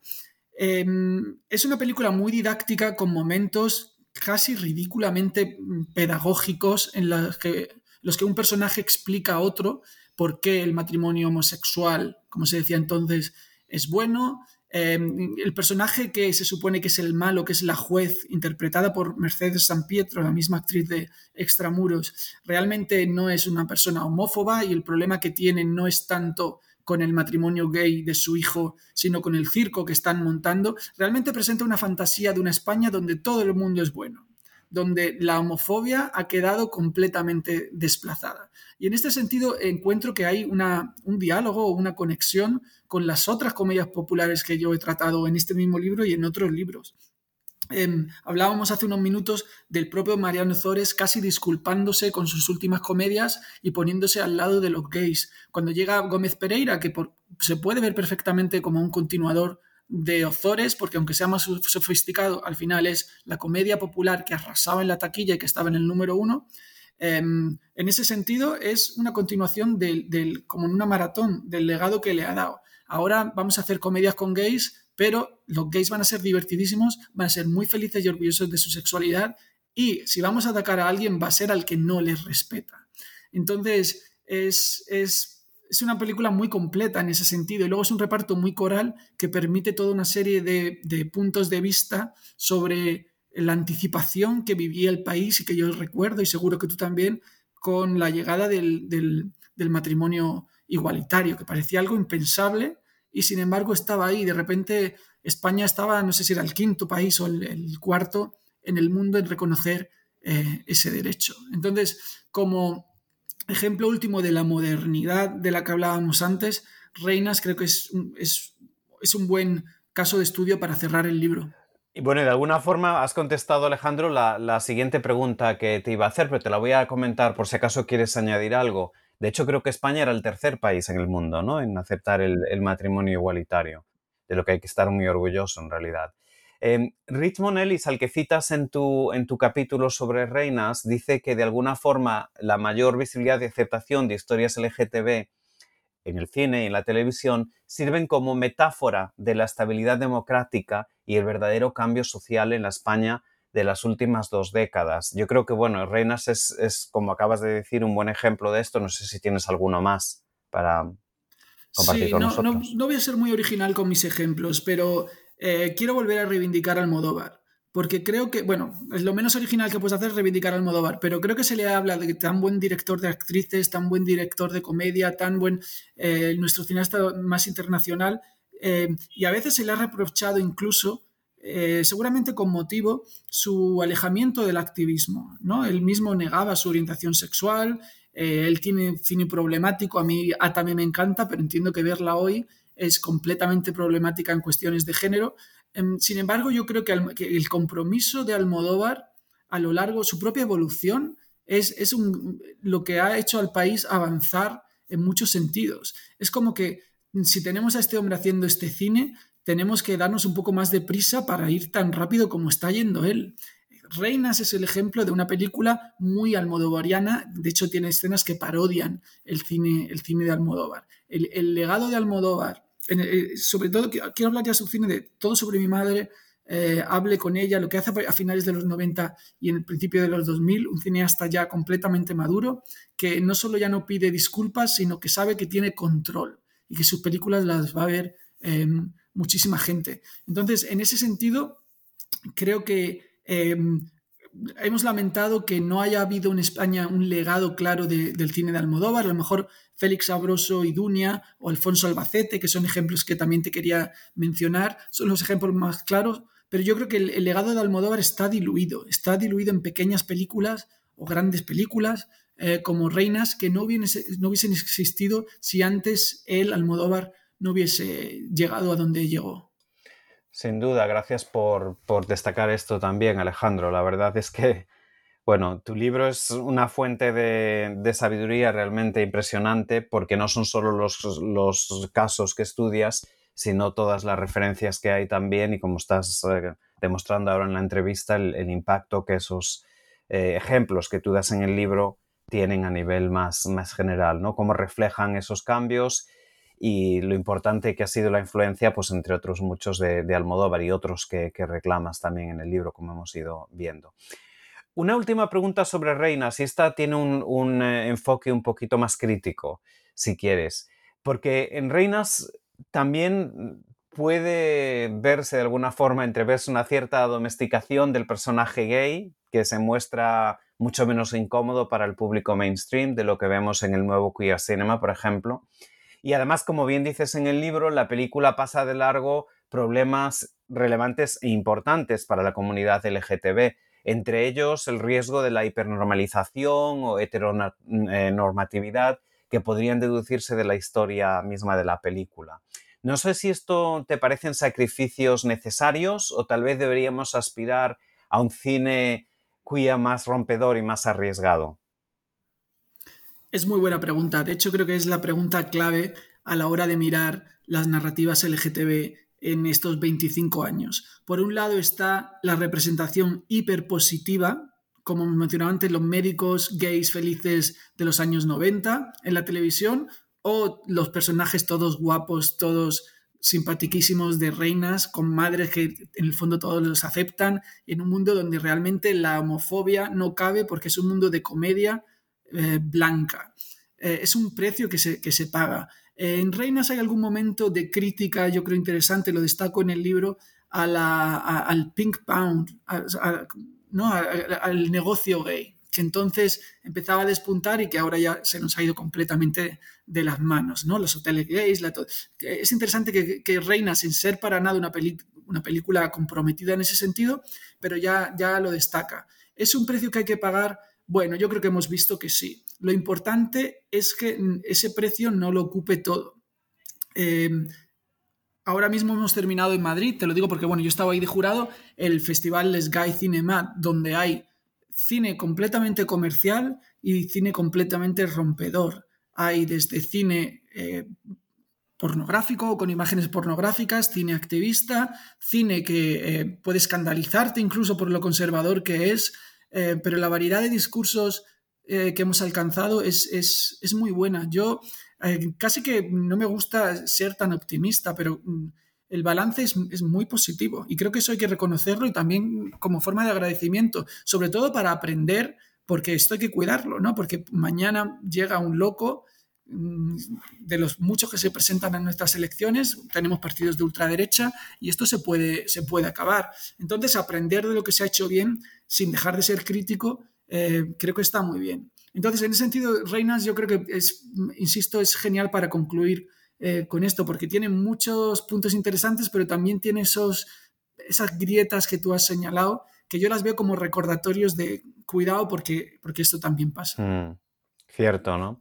Em, es una película muy didáctica con momentos casi ridículamente mm, pedagógicos en los que, un personaje explica a otro por qué el matrimonio homosexual, como se decía entonces, es bueno. Em, el personaje que se supone que es el malo, que es la juez, interpretada por Mercedes San Pietro, la misma actriz de Extramuros, realmente no es una persona homófoba y el problema que tiene no es tanto con el matrimonio gay de su hijo, sino con el circo que están montando, realmente presenta una fantasía de una España donde todo el mundo es bueno, donde la homofobia ha quedado completamente desplazada. Y en este sentido encuentro que hay una, un diálogo o una conexión con las otras comedias populares que yo he tratado en este mismo libro y en otros libros. Em, hablábamos hace unos minutos del propio Mariano Zores casi disculpándose con sus últimas comedias y poniéndose al lado de los gays. Cuando llega Gómez Pereira, que se puede ver perfectamente como un continuador de Ozores, porque aunque sea más sofisticado, al final es la comedia popular que arrasaba en la taquilla y que estaba en el número uno. Em, en ese sentido, es una continuación del, como en una maratón del legado que le ha dado. Ahora vamos a hacer comedias con gays pero los gays van a ser divertidísimos, van a ser muy felices y orgullosos de su sexualidad y si vamos a atacar a alguien va a ser al que no les respeta. Entonces, es, es, una película muy completa en ese sentido y luego es un reparto muy coral que permite toda una serie de, puntos de vista sobre la anticipación que vivía el país y que yo recuerdo y seguro que tú también con la llegada del, del matrimonio igualitario, que parecía algo impensable y sin embargo estaba ahí. De repente España estaba, no sé si era el quinto país o el, cuarto en el mundo en reconocer eh, ese derecho. Entonces, como ejemplo último de la modernidad de la que hablábamos antes, Reinas creo que es, es, es un buen caso de estudio para cerrar el libro. Y bueno, de alguna forma has contestado, Alejandro, la, la, siguiente pregunta que te iba a hacer, pero te la voy a comentar por si acaso quieres añadir algo. De hecho, creo que España era el tercer país en el mundo ¿no? en aceptar el, matrimonio igualitario, de lo que hay que estar muy orgulloso en realidad. Eh, Richmond Ellis, al que citas en tu, en tu capítulo sobre reinas, dice que de alguna forma la mayor visibilidad y aceptación de historias LGTB en el cine y en la televisión sirven como metáfora de la estabilidad democrática y el verdadero cambio social en la España de las últimas dos décadas. Yo creo que, bueno, Reinas es, como acabas de decir, un buen ejemplo de esto. No sé si tienes alguno más para compartir con no, nosotros. No, voy a ser muy original con mis ejemplos, pero eh, quiero volver a reivindicar al Almodóvar. Porque creo que, bueno, es lo menos original que puedes hacer es reivindicar al Almodóvar, pero creo que se le habla de tan buen director de actrices, tan buen director de comedia, tan buen eh, nuestro cineasta más internacional, eh, y a veces se le ha reprochado incluso eh, seguramente con motivo, su alejamiento del activismo. ¿no? Él mismo negaba su orientación sexual, eh, él tiene cine problemático, a mí también me encanta, pero entiendo que verla hoy es completamente problemática en cuestiones de género. Em, sin embargo, yo creo que, el compromiso de Almodóvar a lo largo, su propia evolución, es, es lo que ha hecho al país avanzar en muchos sentidos. Es como que si tenemos a este hombre haciendo este cine, tenemos que darnos un poco más de prisa para ir tan rápido como está yendo él. Reinas es el ejemplo de una película muy almodovariana, de hecho tiene escenas que parodian el cine, el cine de Almodóvar. El, legado de Almodóvar, eh, sobre todo, quiero hablar ya de su cine de Todo sobre mi madre, eh, hable con ella, lo que hace a finales de los 90 y en el principio de los 2000, un cineasta ya completamente maduro, que no solo ya no pide disculpas, sino que sabe que tiene control y que sus películas las va a ver em, muchísima gente. Entonces, en ese sentido, creo que em, hemos lamentado que no haya habido en España un legado claro del cine de Almodóvar. A lo mejor Félix Sabroso y Dunia o Alfonso Albacete, que son ejemplos que también te quería mencionar, son los ejemplos más claros. Pero yo creo que el, legado de Almodóvar está diluido, está diluido en pequeñas películas o grandes películas eh, como reinas que no, no hubiesen existido si antes él, Almodóvar, no hubiese llegado a donde llegó. Sin duda, gracias por, destacar esto también, Alejandro. La verdad es que, bueno, tu libro es una fuente de, sabiduría realmente impresionante porque no son solo los, casos que estudias, sino todas las referencias que hay también y como estás eh, demostrando ahora en la entrevista, el, impacto que esos eh, ejemplos que tú das en el libro tienen a nivel más, más general, ¿no? Cómo reflejan esos cambios y lo importante que ha sido la influencia, pues entre otros muchos de, Almodóvar y otros que, reclamas también en el libro, como hemos ido viendo. Una última pregunta sobre Reinas, y esta tiene un, eh, enfoque un poquito más crítico, si quieres, porque en Reinas también puede verse de alguna forma entreverse una cierta domesticación del personaje gay que se muestra mucho menos incómodo para el público mainstream de lo que vemos en el nuevo queer cinema, por ejemplo. Y además, como bien dices en el libro, la película pasa de largo problemas relevantes e importantes para la comunidad LGTB, entre ellos el riesgo de la hipernormalización o heteronormatividad que podrían deducirse de la historia misma de la película. No sé si esto te parecen sacrificios necesarios o tal vez deberíamos aspirar a un cine cuya más rompedor y más arriesgado? Es muy buena pregunta. De hecho, creo que es la pregunta clave a la hora de mirar las narrativas LGTB en estos 25 años. Por un lado está la representación hiperpositiva, como mencionaba antes, los médicos gays felices de los años 90 en la televisión, o los personajes todos guapos, todos simpatiquísimos de reinas con madres que en el fondo todos los aceptan, en un mundo donde realmente la homofobia no cabe porque es un mundo de comedia eh, blanca. Eh, es un precio que se, que se paga. en Reinas hay algún momento de crítica, yo creo interesante, lo destaco en el libro, al Pink Pound, ¿no? al negocio gay que entonces empezaba a despuntar y que ahora ya se nos ha ido completamente de las manos, ¿no? Los hoteles gays, la es interesante que, que, Reina, sin ser para nada una, una película comprometida en ese sentido, pero ya, ya lo destaca. ¿Es un precio que hay que pagar? Bueno, yo creo que hemos visto que sí. Lo importante es que ese precio no lo ocupe todo. Em, ahora mismo hemos terminado en Madrid, te lo digo porque, bueno, yo estaba ahí de jurado, el festival Les Guy Cinema, donde hay cine completamente comercial y cine completamente rompedor. Hay desde cine eh, pornográfico con imágenes pornográficas, cine activista, cine que eh, puede escandalizarte incluso por lo conservador que es, eh, pero la variedad de discursos que hemos alcanzado es, es muy buena. Yo casi que no me gusta ser tan optimista, pero mm, el balance es, muy positivo y creo que eso hay que reconocerlo y también como forma de agradecimiento, sobre todo para aprender, porque esto hay que cuidarlo, ¿no? Porque mañana llega un loco de los muchos que se presentan en nuestras elecciones, tenemos partidos de ultraderecha y esto se puede, se puede acabar. Entonces, aprender de lo que se ha hecho bien sin dejar de ser crítico, eh, creo que está muy bien. Entonces, en ese sentido, Reinas, yo creo que es, insisto, es genial para concluir eh, con esto, porque tiene muchos puntos interesantes, pero también tiene esos, esas grietas que tú has señalado, que yo las veo como recordatorios de cuidado porque, porque esto también pasa. Mm, cierto, ¿no?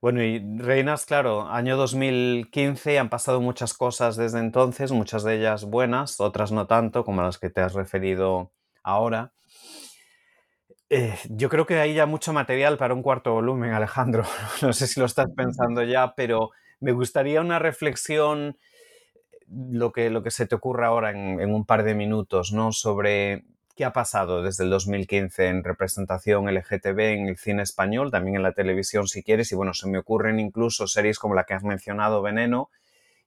Bueno, y Reinas, claro, año 2015, han pasado muchas cosas desde entonces, muchas de ellas buenas, otras no tanto, como las que te has referido ahora. Eh, yo creo que hay ya mucho material para un cuarto volumen, Alejandro. No sé si lo estás pensando ya, pero me gustaría una reflexión, lo que, lo que se te ocurra ahora en, en un par de minutos, ¿no? Sobre qué ha pasado desde el 2015 en representación LGTB en el cine español, también en la televisión si quieres, y bueno, se me ocurren incluso series como la que has mencionado, Veneno,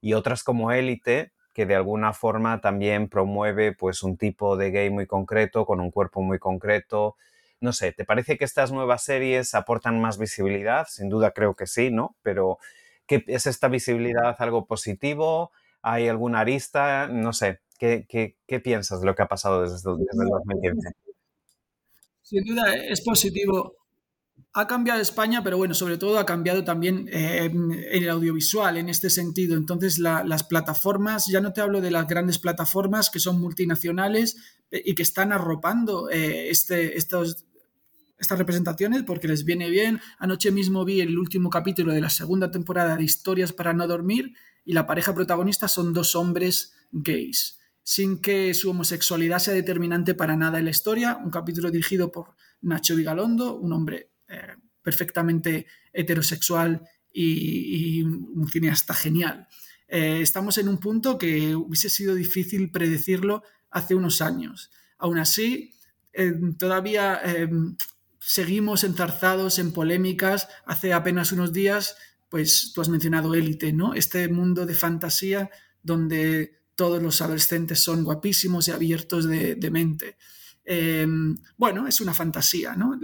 y otras como Élite, que de alguna forma también promueve pues un tipo de gay muy concreto, con un cuerpo muy concreto. No sé, ¿te parece que estas nuevas series aportan más visibilidad? Sin duda creo que sí, ¿no? Pero ¿qué, ¿es esta visibilidad algo positivo? ¿Hay alguna arista? No sé, ¿Qué, piensas de lo que ha pasado desde, desde, el 2015? Sin duda es positivo. Ha cambiado España, pero bueno, sobre todo ha cambiado también eh, el audiovisual en este sentido. Entonces, las plataformas, ya no te hablo de las grandes plataformas que son multinacionales eh, y que están arropando eh, este, estos, estas representaciones porque les viene bien. Anoche mismo vi el último capítulo de la segunda temporada de Historias para no dormir y la pareja protagonista son dos hombres gays sin que su homosexualidad sea determinante para nada en la historia. Un capítulo dirigido por Nacho Vigalondo, un hombre eh, perfectamente heterosexual y, un cineasta genial. Eh, estamos en un punto que hubiese sido difícil predecirlo hace unos años. Aún así, eh, todavía seguimos enzarzados en polémicas. Hace apenas unos días, pues tú has mencionado Élite, ¿no? Este mundo de fantasía donde todos los adolescentes son guapísimos y abiertos de, mente. Em, bueno, es una fantasía, ¿no?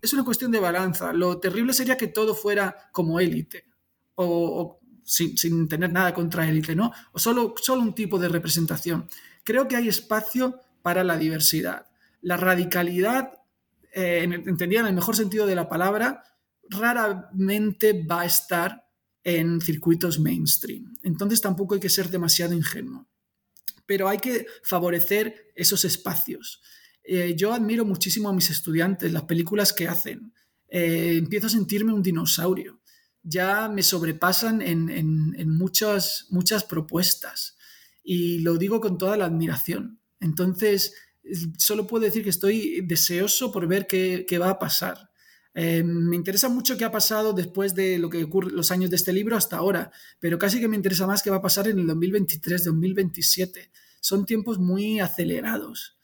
es una cuestión de balanza. Lo terrible sería que todo fuera como élite, o, sin, tener nada contra élite, ¿no? O solo, solo un tipo de representación. Creo que hay espacio para la diversidad. La radicalidad, eh, entendida en el mejor sentido de la palabra, raramente va a estar en circuitos mainstream. Entonces tampoco hay que ser demasiado ingenuo. Pero hay que favorecer esos espacios. Eh, yo admiro muchísimo a mis estudiantes, las películas que hacen. Eh, empiezo a sentirme un dinosaurio. Ya me sobrepasan en, muchas, muchas propuestas. Y lo digo con toda la admiración. Entonces, solo puedo decir que estoy deseoso por ver qué, qué va a pasar. Eh, me interesa mucho qué ha pasado después de los años de este libro hasta ahora, pero casi que me interesa más qué va a pasar en el 2023, 2027. Son tiempos muy acelerados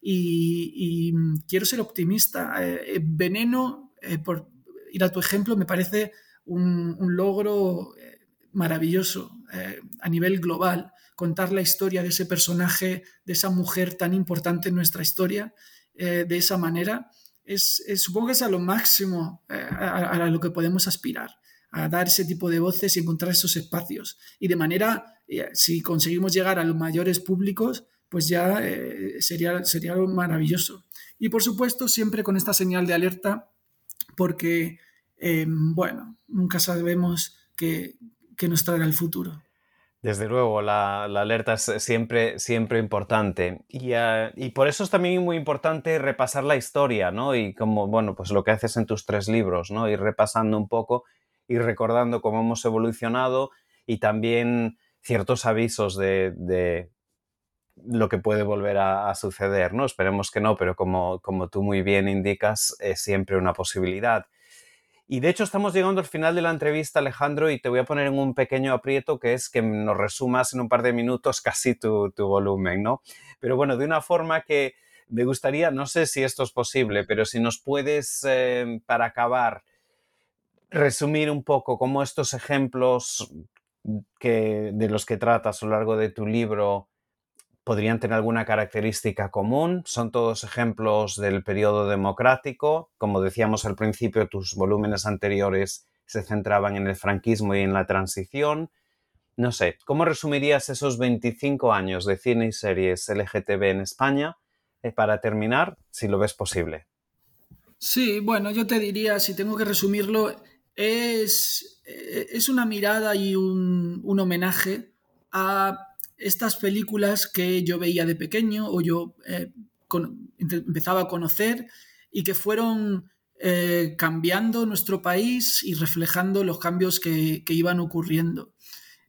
y, quiero ser optimista. Eh, eh, Veneno, por ir a tu ejemplo, me parece un logro maravilloso a nivel global. Contar la historia de ese personaje, de esa mujer tan importante en nuestra historia, de esa manera es, supongo que es a lo máximo eh, a, lo que podemos aspirar, a dar ese tipo de voces y encontrar esos espacios. Y de manera, eh, si conseguimos llegar a los mayores públicos, pues ya eh, sería, sería algo maravilloso. Y por supuesto, siempre con esta señal de alerta, porque, bueno, nunca sabemos qué, qué nos traerá el futuro. Desde luego, la, alerta es siempre, siempre importante. Ah, y, por eso es también muy importante repasar la historia, ¿no? Y como, bueno, pues lo que haces en tus tres libros, ¿no? Ir repasando un poco y recordando cómo hemos evolucionado y también ciertos avisos de, lo que puede volver a, suceder, ¿no? Esperemos que no, pero como, como tú muy bien indicas, es siempre una posibilidad. Y de hecho estamos llegando al final de la entrevista, Alejandro, y te voy a poner en un pequeño aprieto que es que nos resumas en un par de minutos casi tu, volumen, ¿no? Pero bueno, de una forma que me gustaría, no sé si esto es posible, pero si nos puedes, eh, para acabar, resumir un poco cómo estos ejemplos que, de los que tratas a lo largo de tu libro podrían tener alguna característica común. Son todos ejemplos del periodo democrático. Como decíamos al principio, tus volúmenes anteriores se centraban en el franquismo y en la transición. No sé, ¿cómo resumirías esos 25 años de cine y series LGTB en España? Eh, para terminar, si lo ves posible. Sí, bueno, yo te diría, si tengo que resumirlo, es, eh, es una mirada y un, un homenaje a estas películas que yo veía de pequeño o yo eh, empezaba a conocer y que fueron eh, cambiando nuestro país y reflejando los cambios que, iban ocurriendo.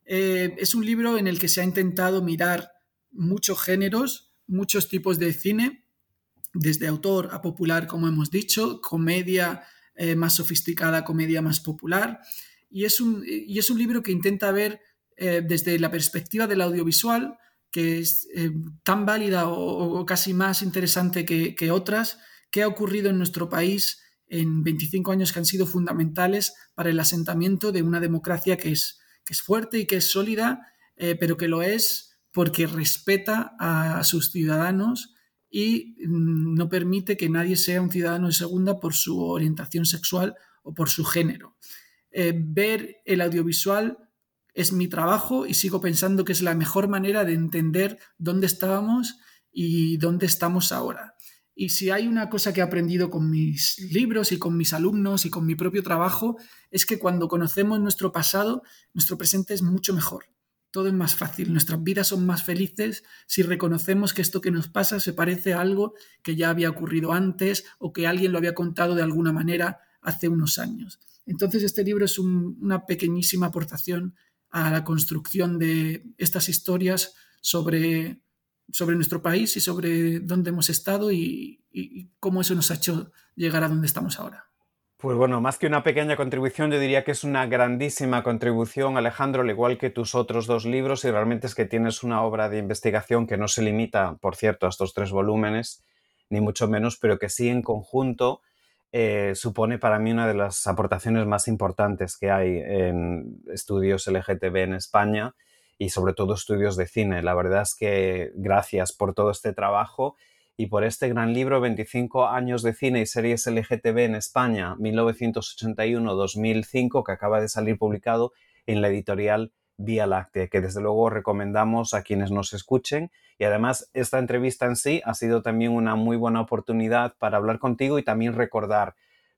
Eh, es un libro en el que se ha intentado mirar muchos géneros, muchos tipos de cine, desde autor a popular, como hemos dicho, comedia más sofisticada, comedia más popular. Y es un, y es un libro que intenta ver desde la perspectiva del audiovisual, que es tan válida o, casi más interesante que, que otras, qué ha ocurrido en nuestro país en 25 años que han sido fundamentales para el asentamiento de una democracia que es, que es fuerte y que es sólida, eh, pero que lo es porque respeta a sus ciudadanos y mm, no permite que nadie sea un ciudadano de segunda por su orientación sexual o por su género. Eh, ver el audiovisual es mi trabajo y sigo pensando que es la mejor manera de entender dónde estábamos y dónde estamos ahora. Y si hay una cosa que he aprendido con mis libros y con mis alumnos y con mi propio trabajo, es que cuando conocemos nuestro pasado, nuestro presente es mucho mejor. Todo es más fácil, nuestras vidas son más felices si reconocemos que esto que nos pasa se parece a algo que ya había ocurrido antes o que alguien lo había contado de alguna manera hace unos años. Entonces este libro es una pequeñísima aportación a la construcción de estas historias sobre sobre nuestro país y sobre dónde hemos estado y, cómo eso nos ha hecho llegar a donde estamos ahora. Pues bueno, más que una pequeña contribución, yo diría que es una grandísima contribución, Alejandro, al igual que tus otros dos libros, y realmente es que tienes una obra de investigación que no se limita, por cierto, a estos tres volúmenes, ni mucho menos, pero que sí en conjunto eh, supone para mí una de las aportaciones más importantes que hay en estudios LGTB en España y sobre todo estudios de cine. La verdad es que gracias por todo este trabajo y por este gran libro, 25 años de cine y series LGTB en España, 1981-2005, que acaba de salir publicado en la editorial Vía Láctea, que desde luego recomendamos a quienes nos escuchen. Y además, esta entrevista en sí ha sido también una muy buena oportunidad para hablar contigo y también recordar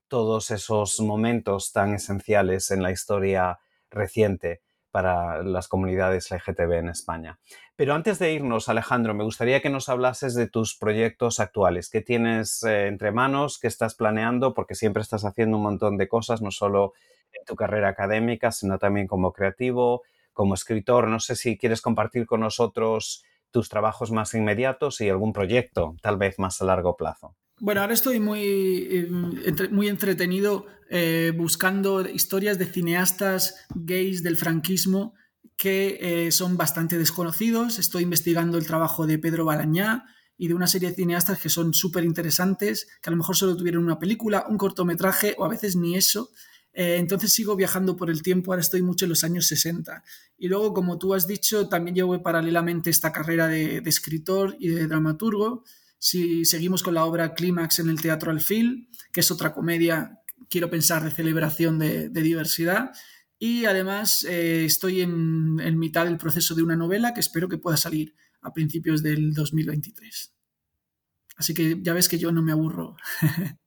todos esos momentos tan esenciales en la historia reciente para las comunidades LGTB en España. Pero antes de irnos, Alejandro, me gustaría que nos hablases de tus proyectos actuales. ¿Qué tienes eh, entre manos? ¿Qué estás planeando? Porque siempre estás haciendo un montón de cosas, no solo en tu carrera académica, sino también como creativo, como escritor. No sé si quieres compartir con nosotros tus trabajos más inmediatos y algún proyecto, tal vez más a largo plazo. Bueno, ahora estoy muy, eh, muy entretenido eh, buscando historias de cineastas gays del franquismo que eh, son bastante desconocidos. Estoy investigando el trabajo de Pedro Balañá y de una serie de cineastas que son súper interesantes, que a lo mejor solo tuvieron una película, un cortometraje o a veces ni eso. Entonces sigo viajando por el tiempo, ahora estoy mucho en los años 60. Y luego, como tú has dicho, también llevo paralelamente esta carrera de escritor y de dramaturgo. Si seguimos con la obra Clímax en el Teatro Alfil, que es otra comedia, quiero pensar, de celebración de, diversidad. Y además eh, estoy en, en mitad del proceso de una novela que espero que pueda salir a principios del 2023. Así que ya ves que yo no me aburro.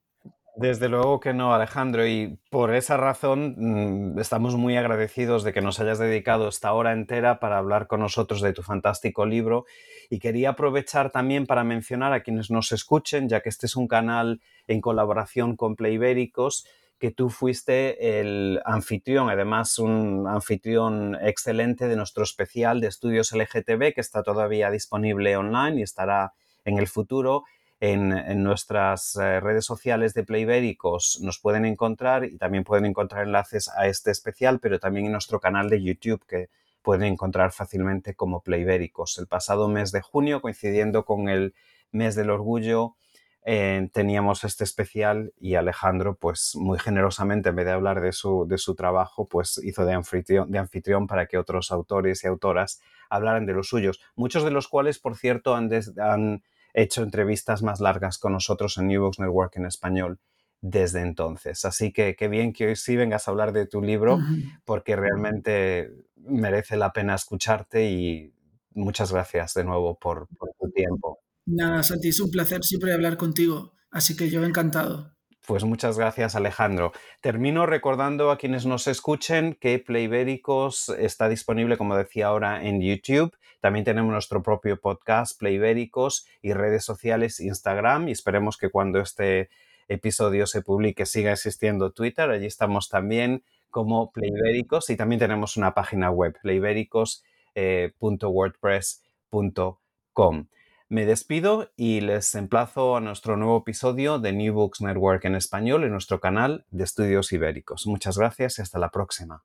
Desde luego que no, Alejandro, y por esa razón mm, estamos muy agradecidos de que nos hayas dedicado esta hora entera para hablar con nosotros de tu fantástico libro. Y quería aprovechar también para mencionar a quienes nos escuchen, ya que este es un canal en colaboración con Playbéricos, que tú fuiste el anfitrión, además un anfitrión excelente de nuestro especial de estudios LGTB que está todavía disponible online y estará en el futuro en, nuestras eh, redes sociales de Playbéricos nos pueden encontrar y también pueden encontrar enlaces a este especial, pero también en nuestro canal de YouTube que pueden encontrar fácilmente como Playbéricos. El pasado mes de junio, coincidiendo con el mes del orgullo, eh, teníamos este especial y Alejandro, pues muy generosamente, en vez de hablar de su, de su trabajo, pues hizo de anfitrión, de anfitrión para que otros autores y autoras hablaran de los suyos, muchos de los cuales, por cierto, han, han hecho entrevistas más largas con nosotros en New Books Network en español desde entonces. Así que qué bien que hoy sí vengas a hablar de tu libro porque realmente merece la pena escucharte y muchas gracias de nuevo por, por tu tiempo. Nada, Santi, es un placer siempre hablar contigo, así que yo encantado. Pues muchas gracias, Alejandro. Termino recordando a quienes nos escuchen que Playbéricos está disponible, como decía ahora, en YouTube. También tenemos nuestro propio podcast, Playbéricos, y redes sociales, Instagram. Y esperemos que cuando este episodio se publique siga existiendo Twitter. Allí estamos también como Playbéricos y también tenemos una página web, playbéricos.wordpress.com. Eh, Me despido y les emplazo a nuestro nuevo episodio de New Books Network en español en nuestro canal de estudios ibéricos. Muchas gracias y hasta la próxima.